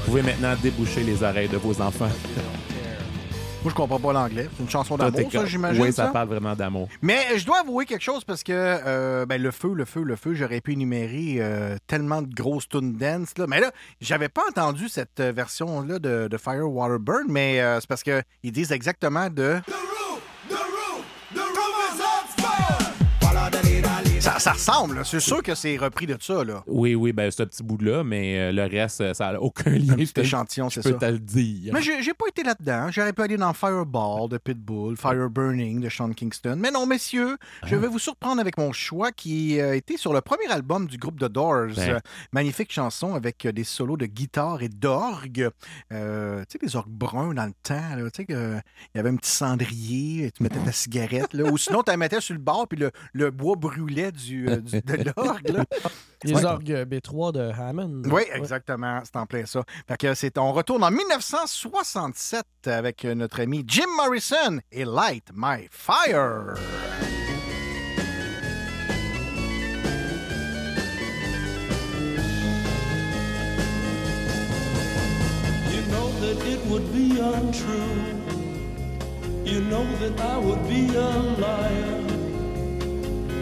pouvez maintenant déboucher les oreilles de vos enfants. Moi, je comprends pas l'anglais. C'est une chanson d'amour, ça, j'imagine. Oui, ça ça? parle vraiment d'amour. Mais je dois avouer quelque chose parce que euh, ben, le feu, le feu, le feu, j'aurais pu énumérer euh, tellement de grosses tunes dance. Là. Mais là, j'avais pas entendu cette euh, version-là de, de Fire Water Burn, mais euh, c'est parce qu'ils disent exactement de. Ça, ça ressemble, c'est sûr que c'est repris de ça. Là. Oui, oui, ben ce petit bout-là, mais euh, le reste, ça n'a aucun lien. petit Je te- échantillon, je c'est peux ça. te le dire. Mais j'ai pas été là-dedans. J'aurais pu aller dans Fireball de Pitbull, Fire Burning de Sean Kingston. Mais non, messieurs, je Ah. vais vous surprendre avec mon choix qui euh, était sur le premier album du groupe The Doors. Ben. Magnifique chanson avec euh, des solos de guitare et d'orgue. Euh, tu sais, des orgues bruns dans le temps. Tu sais, il y avait un petit cendrier, et tu mettais ta cigarette. Là, ou sinon, tu la mettais sur le bord, puis le, le bois brûlait du, euh, du- de l'orgue. Les Ouais. orgues B3 de Hammond. Oui, Ouais. exactement. C'est en plein ça. Fait que c'est, on retourne en 1967 avec notre ami Jim Morrison et Light My Fire. You know that it would be untrue. You know that I would be a liar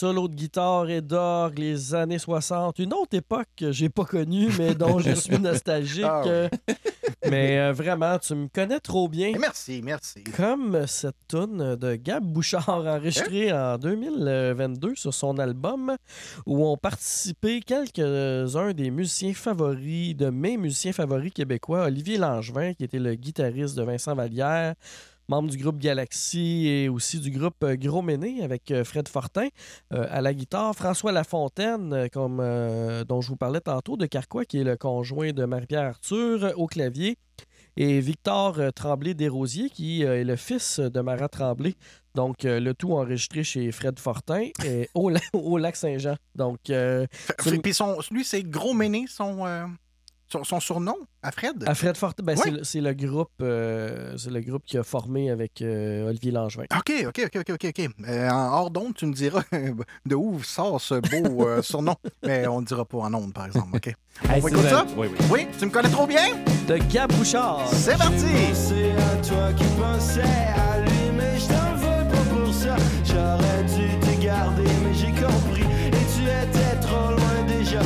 Solos de guitare et d'orgue, les années 60. Une autre époque que j'ai pas connue, mais dont je suis nostalgique. Ah oui. Mais euh, vraiment, tu me connais trop bien. Merci, merci. Comme cette tune de Gab Bouchard enregistrée en 2022 sur son album où ont participé quelques-uns des musiciens favoris, de mes musiciens favoris québécois, Olivier Langevin, qui était le guitariste de Vincent Vallière, membre du groupe Galaxy et aussi du groupe euh, Gros Méné avec euh, Fred Fortin euh, à la guitare, François Lafontaine, comme, euh, dont je vous parlais tantôt, de Carquois, qui est le conjoint de Marie-Pierre Arthur au clavier, et Victor Tremblay-Desrosiers, qui est le fils de Marat Tremblay. Donc, euh, le tout enregistré chez Fred Fortin et au, la- au lac Saint-Jean. Donc, euh, Puis son, lui, c'est Gros Méné, son, euh, son, son surnom, à Fred. à Fred Fortin, ben, Ouais. c'est le- c'est le, groupe, euh, c'est le groupe qui a formé avec euh, Olivier Langevin. OK, OK, OK, OK, OK. OK. Euh, en hors d'onde, tu me diras de où sort ce beau euh, surnom. Mais on ne dira pas en onde, par exemple. OK? On Hey, va si écouter vous ça? Oui, oui. Oui, tu me connais trop bien? De Gab Bouchard. C'est parti! C'est à toi qui pensais à lui, mais je t'en veux pas pour ça. J'aurais dû te garder, mais j'ai compris. Et tu étais trop loin déjà.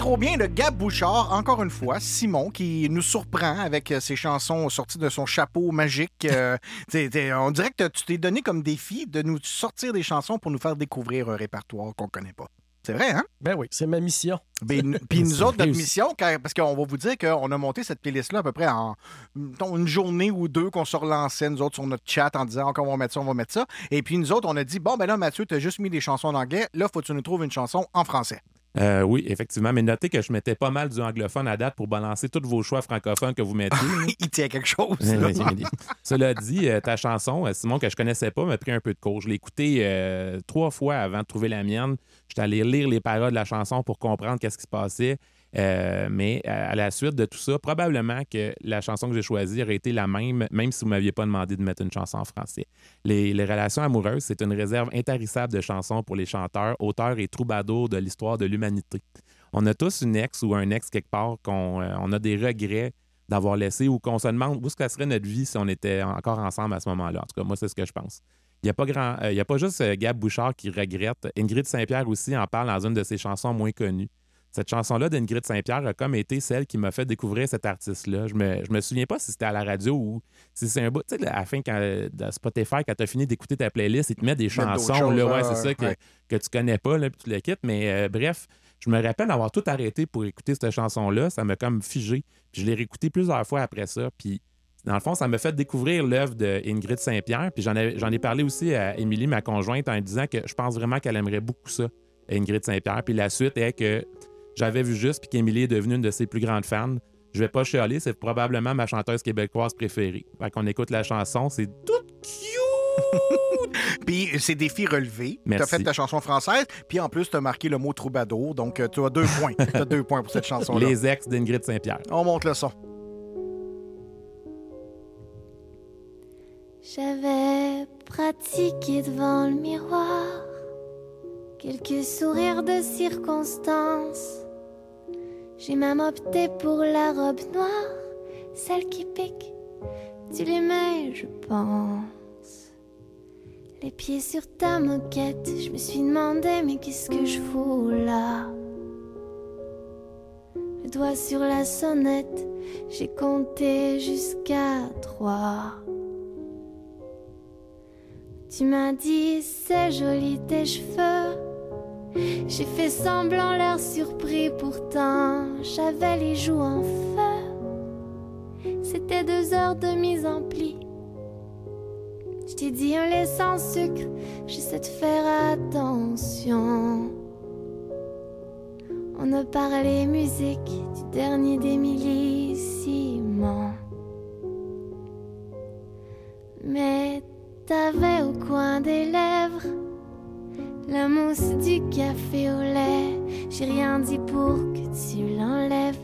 Trop bien de Gab Bouchard, encore une fois, Simon, qui nous surprend avec euh, ses chansons sorties de son chapeau magique. Euh, on dirait que tu t'es donné comme défi de nous sortir des chansons pour nous faire découvrir un répertoire qu'on connaît pas. C'est vrai, hein? Ben oui, c'est ma mission. Ben, Puis nous autres, notre mission, car- parce qu'on va vous dire qu'on a monté cette playlist-là à peu près en une journée ou deux qu'on se relançait, nous autres, sur notre chat en disant encore on va mettre ça, on va mettre ça. Et puis nous autres, on a dit bon, ben là, Mathieu, tu as juste mis des chansons en anglais. Là, faut que tu nous trouves une chanson en français. Euh, oui, effectivement. Mais notez que je mettais pas mal du anglophone à date pour balancer tous vos choix francophones que vous mettiez. Il tient quelque chose. Là. oui. Cela dit, euh, ta chanson, euh, Simon, que je connaissais pas, m'a pris un peu de cours. Je l'ai écoutée euh, trois fois avant de trouver la mienne. J'étais allé lire les paroles de la chanson pour comprendre qu'est-ce qui se passait. Euh, mais à la suite de tout ça, probablement que la chanson que j'ai choisie aurait été la même, même si vous ne m'aviez pas demandé de mettre une chanson en français. Les, relations amoureuses, c'est une réserve intarissable de chansons pour les chanteurs, auteurs et troubadours de l'histoire de l'humanité. On a tous une ex ou un ex quelque part qu'on euh, a des regrets d'avoir laissé ou qu'on se demande où ce serait notre vie si on était encore ensemble à ce moment-là. En tout cas, moi, c'est ce que je pense. Il n'y a, pas grand- euh, il a pas juste Gab Bouchard qui regrette. Ingrid Saint-Pierre aussi en parle dans une de ses chansons moins connues. Cette chanson-là d'Ingrid Saint-Pierre a comme été celle qui m'a fait découvrir cet artiste-là. Je me, je me souviens pas si c'était à la radio ou si c'est un bout. Tu sais, à la fin, quand, de Spotify, quand tu as fini d'écouter ta playlist, il te met des chansons. choses, là, ouais, c'est ça que, ouais. que tu connais pas, là, puis tu le quittes. Mais euh, bref, je me rappelle avoir tout arrêté pour écouter cette chanson-là. Ça m'a comme figé. Puis je l'ai réécouté plusieurs fois après ça. Puis dans le fond, ça m'a fait découvrir l'œuvre de Ingrid Saint-Pierre. Puis j'en ai, ai parlé aussi à Émilie, ma conjointe, en disant que je pense vraiment qu'elle aimerait beaucoup ça, Ingrid Saint-Pierre. Puis la suite est que j'avais vu juste, puis qu'Émilie est devenue une de ses plus grandes fans. Je vais pas chialer, c'est probablement ma chanteuse québécoise préférée. Fait qu'on écoute la chanson, c'est tout Puis c'est défi relevé. Tu as fait ta chanson française, puis en plus, tu as marqué le mot troubadour. Donc, euh, tu as deux points. tu as deux points pour cette chanson-là. les ex d'Ingrid Saint-Pierre. On monte le son. J'avais pratiqué devant le miroir quelques sourires de circonstance. J'ai même opté pour la robe noire, celle qui pique. Tu l'aimais, je pense. Les pieds sur ta moquette, je me suis demandé, mais qu'est-ce que je fous là? Le doigt sur la sonnette, j'ai compté jusqu'à trois. Tu m'as dit c'est joli tes cheveux. J'ai fait semblant l'air surpris, pourtant j'avais les joues en feu. C'était deux heures de mise en pli. Je t'ai dit un lait sans sucre, j'essaie de faire attention. On a parlé musique du dernier d'Émilie Simon. Mais t'avais au coin des lèvres la mousse du café au lait. J'ai rien dit pour que tu l'enlèves.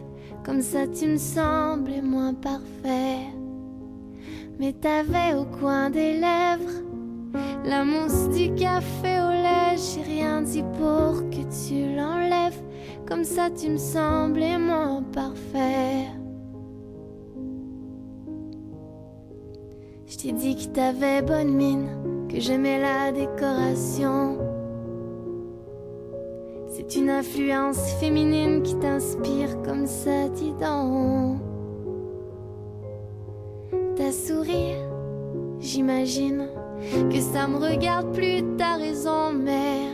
Comme ça, tu me semblais moins parfait. Mais t'avais au coin des lèvres la mousse du café au lait. J'ai rien dit pour que tu l'enlèves. Comme ça, tu me semblais moins parfait. Je t'ai dit que t'avais bonne mine, que j'aimais la décoration. C'est une influence féminine qui t'inspire comme ça, dis donc. Ta sourire, j'imagine que ça me regarde plus, t'as raison, mais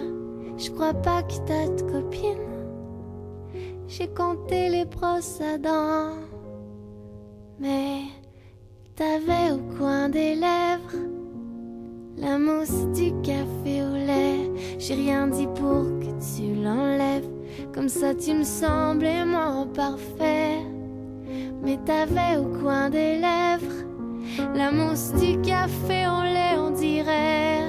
je crois pas que t'as de copine. J'ai compté les brosses à dents, mais t'avais au coin des lèvres la mousse du café au lait. J'ai rien dit pour que tu l'enlèves. Comme ça, tu me semblais moins parfait. Mais t'avais au coin des lèvres la mousse du café au lait, on dirait.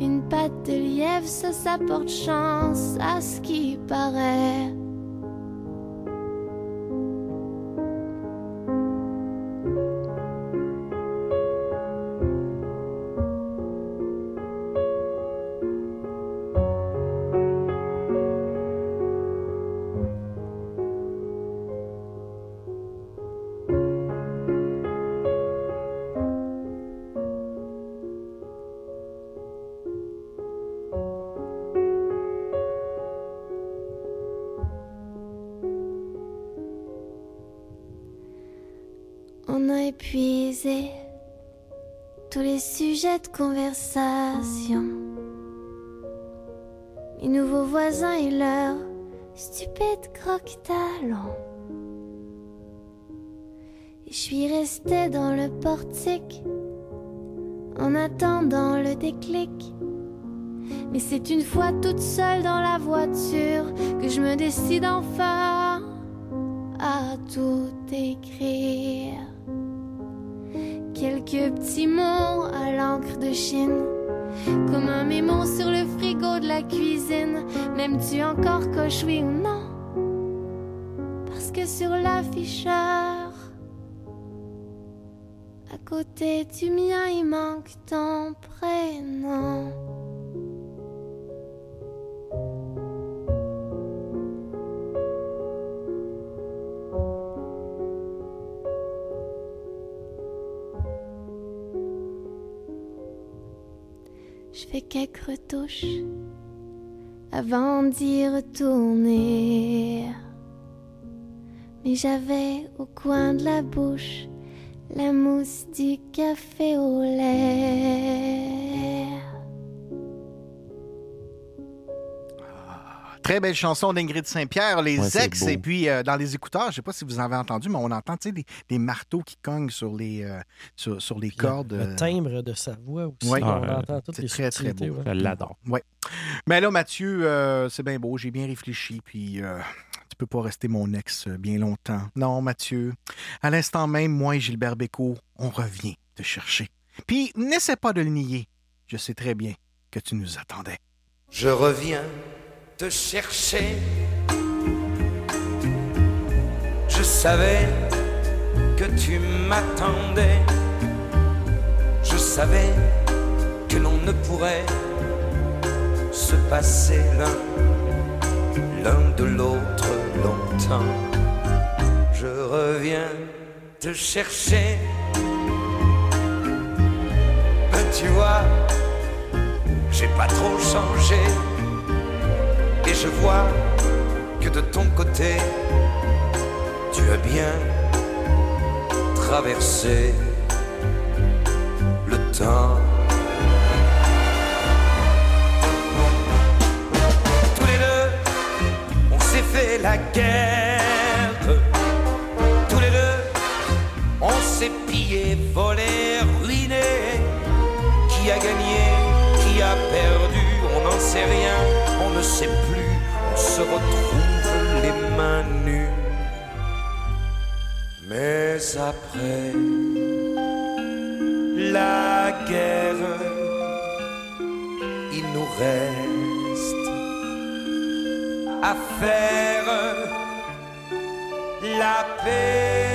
Une patte de lièvre, ça, ça porte chance à ce qui paraît. Épuisé tous les sujets de conversation. Mes nouveaux voisins et leurs stupides croque-talons. Et je suis restée dans le portique en attendant le déclic. Mais c'est une fois toute seule dans la voiture que je me décide enfin à tout écrire. Quelques petits mots à l'encre de Chine, comme un mémo sur le frigo de la cuisine. M'aimes-tu encore coche oui ou non? Parce que sur l'afficheur, à côté du mien, il manque ton prénom. Je fais quelques retouches avant d'y retourner. Mais j'avais au coin de la bouche la mousse du café au lait. Très belle chanson d'Ingrid Saint-Pierre, Les Ouais, ex. Et puis, euh, dans les écouteurs, je ne sais pas si vous avez entendu, mais on entend tu sais, des, des marteaux qui cognent sur les, euh, sur, sur les cordes. Le euh, timbre de sa voix aussi. Ouais. on Ah, entend toutes c'est les très, très beau. ouais. Je l'adore. Ouais. Mais là, Mathieu, euh, c'est bien beau, j'ai bien réfléchi, puis euh, tu peux pas rester mon ex bien longtemps. Non, Mathieu, à l'instant même, moi et Gilbert Bécaud, on revient te chercher. Puis, n'essaie pas de le nier. Je sais très bien que tu nous attendais. Je reviens te chercher. Je savais que tu m'attendais. Je savais que l'on ne pourrait se passer l'un l'un de l'autre longtemps. Je reviens te chercher. Ben, tu vois, j'ai pas trop changé. Et je vois que de ton côté, tu as bien traversé le temps. Tous les deux, on s'est fait la guerre. Tous les deux, on s'est pillé, volé, ruiné. Qui a gagné, qui a perdu, on n'en sait rien, on ne sait plus, se retrouve les mains nues. Mais après la guerre, il nous reste à faire la paix.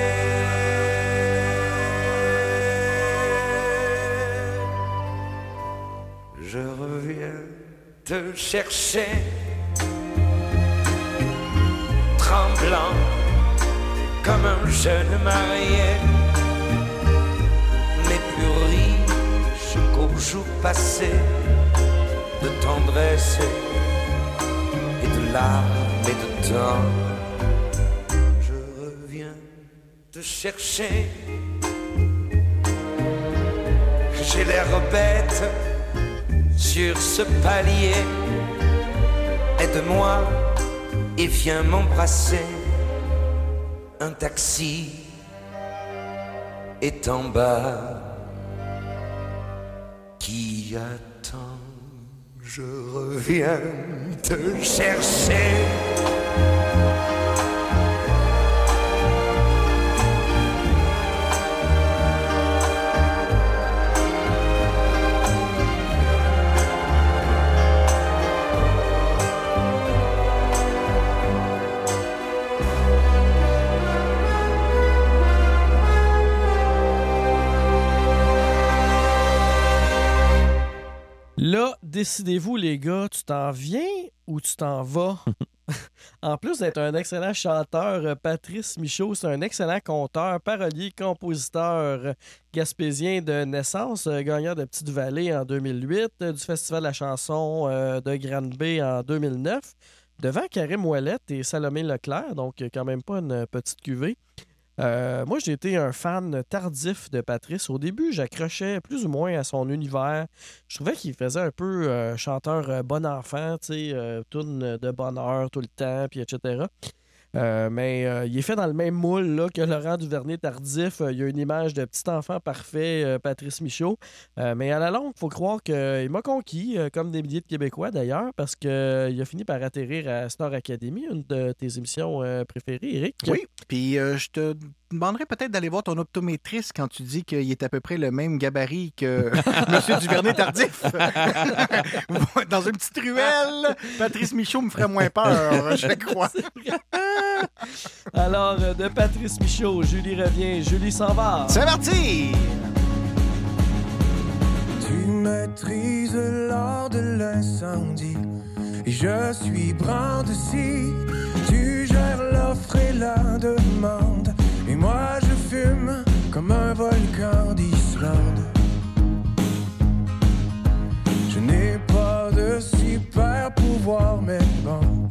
Je reviens te chercher, tremblant comme un jeune marié, mais plus riche qu'au jour passé de tendresse et de larmes et de temps. Je reviens te chercher. J'ai l'air bête sur ce palier. Aide-moi et viens m'embrasser. Un taxi est en bas qui attend? Je reviens te chercher. Décidez-vous, les gars, tu t'en viens ou tu t'en vas? en plus d'être un excellent chanteur, euh, Patrice Michaud, c'est un excellent conteur, parolier, compositeur euh, gaspésien de naissance, euh, gagnant de Petite-Vallée en 2008, euh, du Festival de la chanson de Grande-Bay en 2009, devant Karim Ouellette et Salomé Leclerc, donc quand même pas une petite cuvée. Euh, moi, j'ai été un fan tardif de Patrice. Au début, j'accrochais plus ou moins à son univers. Je trouvais qu'il faisait un peu euh, chanteur euh, bon enfant, tu sais, tourne de bonheur tout le temps, puis etc. Euh, mais euh, il est fait dans le même moule là, que Laurent Duvernay tardif. Euh, il y a une image de petit enfant parfait, Patrice Michaud. Mais à la longue, il faut croire qu'il m'a conquis, comme des milliers de Québécois d'ailleurs, parce qu'il a fini par atterrir à Star Academy, une de tes émissions préférées, Eric. Oui, puis je te demanderais peut-être d'aller voir ton optométriste quand tu dis qu'il est à peu près le même gabarit que M. Duvernay Tardif. Dans une petite ruelle, Patrice Michaud me ferait moins peur, je crois. Alors, euh, de Patrice Michaud, Julie revient, Julie s'en va. C'est parti! Tu maîtrises l'art de l'incendie et je suis brandeci. Tu gères l'offre et la demande et moi je fume comme un volcan d'Islande. Je n'ai pas de super pouvoir mais bon,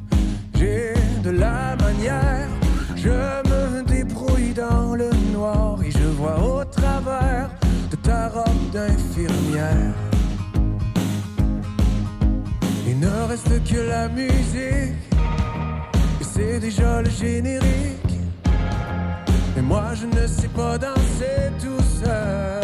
j'ai de la manière. Je me débrouille dans le noir et je vois au travers de ta robe d'infirmière. Il ne reste que la musique, c'est déjà le générique. Mais moi je ne sais pas danser tout seul.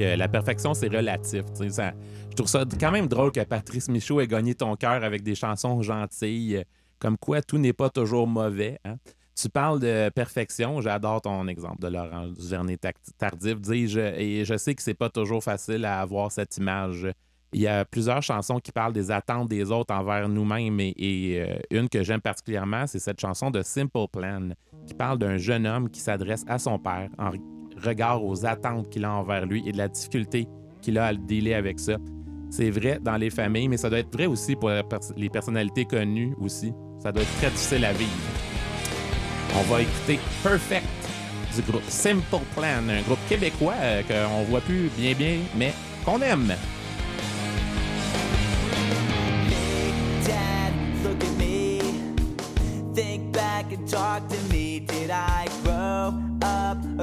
Euh, la perfection, c'est relatif. je trouve ça quand même drôle que Patrice Michaud ait gagné ton cœur avec des chansons gentilles, comme quoi tout n'est pas toujours mauvais. hein. Tu parles de perfection, j'adore ton exemple de Laurent Duvernay Tardif, dis-je, et je sais que c'est pas toujours facile à avoir cette image. Il y a plusieurs chansons qui parlent des attentes des autres envers nous-mêmes et, et, euh, une que j'aime particulièrement, c'est cette chanson de Simple Plan qui parle d'un jeune homme qui s'adresse à son père en regard aux attentes qu'il a envers lui et de la difficulté qu'il a à le dealer avec ça. C'est vrai dans les familles, mais ça doit être vrai aussi pour les personnalités connues aussi. Ça doit être très difficile à vivre. On va écouter Perfect du groupe Simple Plan, un groupe québécois euh, qu'on voit plus bien bien, mais qu'on aime.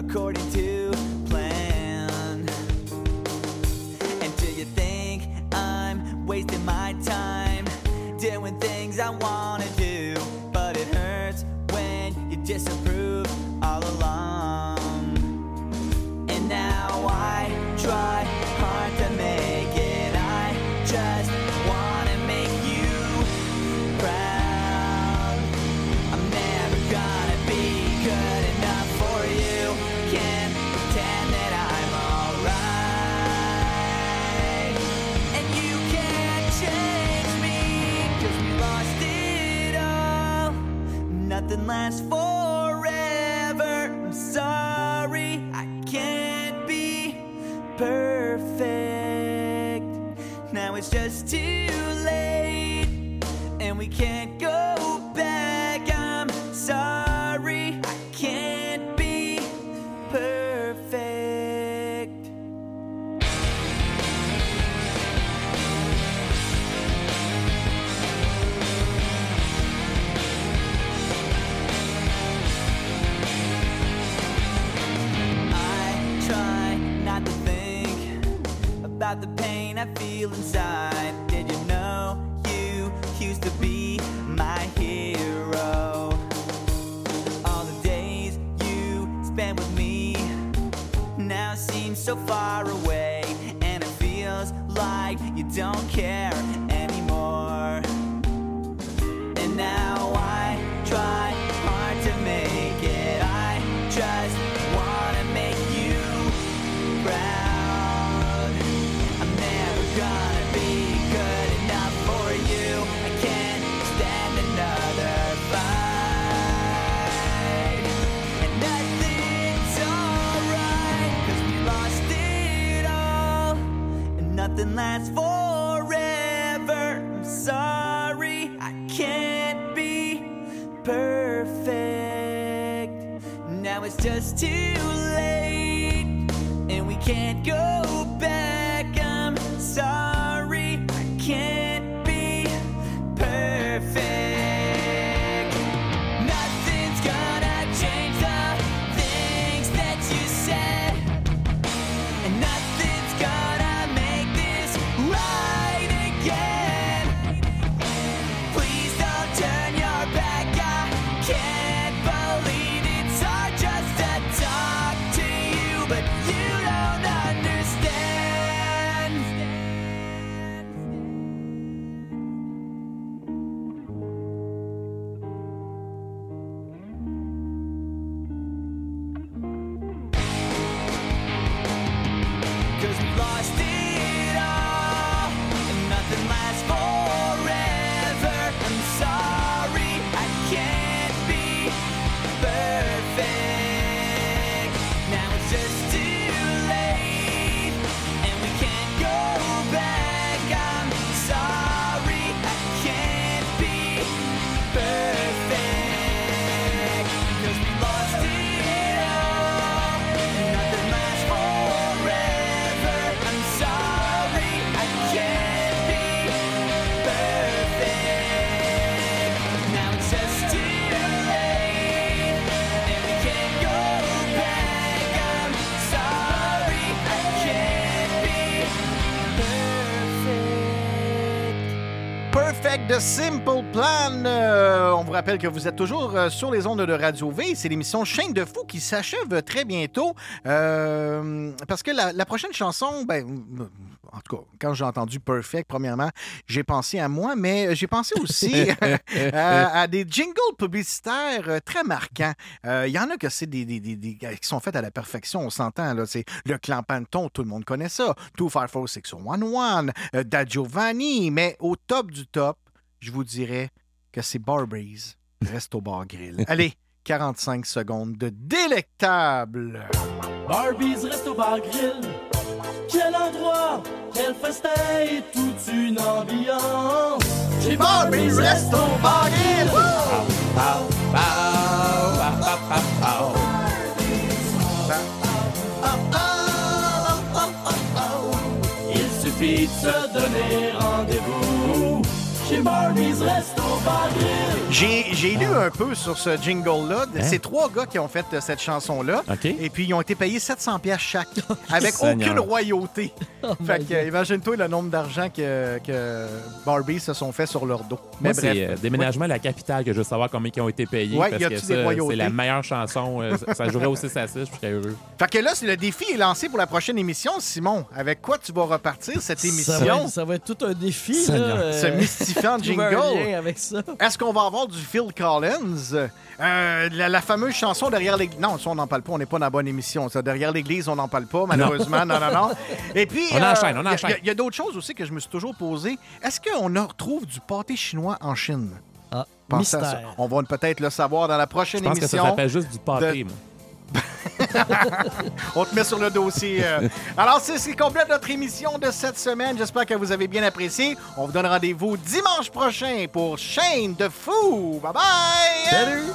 According to last for far away, and it feels like you don't care Plan. Euh, on vous rappelle que vous êtes toujours euh, sur les ondes de Radio V. C'est l'émission Chaîne de Fou qui s'achève très bientôt. Euh, parce que la, la prochaine chanson, ben, en tout cas, quand j'ai entendu Perfect, premièrement, j'ai pensé à moi, mais j'ai pensé aussi à, à des jingles publicitaires très marquants. Euh, Il y en a que c'est des, des- des- des- qui sont faits à la perfection, on s'entend. C'est le clan Panton, tout le monde connaît ça. 2546011, euh, Da Giovanni, mais au top du top, je vous dirais que c'est Barbies, Resto Bar Grill. Allez, 45 secondes de délectable. Barbies Resto Bar Grill. Quel endroit, quel festin et toute une ambiance. Chez Barbies Resto Bar Grill. Il suffit de se donner J'ai lu un peu sur ce jingle-là. Hein? C'est trois gars qui ont fait euh, cette chanson-là. Et puis, ils ont été payés 700 pièces chaque, avec aucune royauté. Oh fait que, euh, imagine-toi le nombre d'argent que, que Barbie se sont fait sur leur dos. Moi, Mais bref. c'est euh, Déménagement à la capitale que je veux savoir combien ils ont été payés. Ouais, parce y que royautés? c'est la meilleure chanson. euh, ça- jouerait au 6 à 6, je serais heureux. Fait que là, c'est le défi est lancé pour la prochaine émission, Simon. Avec quoi tu vas repartir cette Ça va, émission? être, ça va être tout un défi. Là, euh, Ce mystifiant jingle. lien avec ça. Est-ce qu'on va avoir du Phil Collins? Euh, la, la fameuse chanson derrière l'église. Non, ça, on n'en parle pas. On n'est pas dans la bonne émission. Ça, derrière l'église, on n'en parle pas, malheureusement. non, non, non. Et puis. On enchaîne, on enchaîne. Il y a, d'autres choses aussi que je me suis toujours posées. Est-ce qu'on retrouve du pâté chinois en Chine? Ah, Pensez à ça. mystère. On va peut-être le savoir dans la Je prochaine pense que ça émission. s'appelle juste du pâté, de- moi. On te met sur le dossier. euh. Alors, c'est ce qui complète notre émission de cette semaine. J'espère que vous avez bien apprécié. On vous donne rendez-vous dimanche prochain pour Chaîne de Fou. Bye bye! Salut!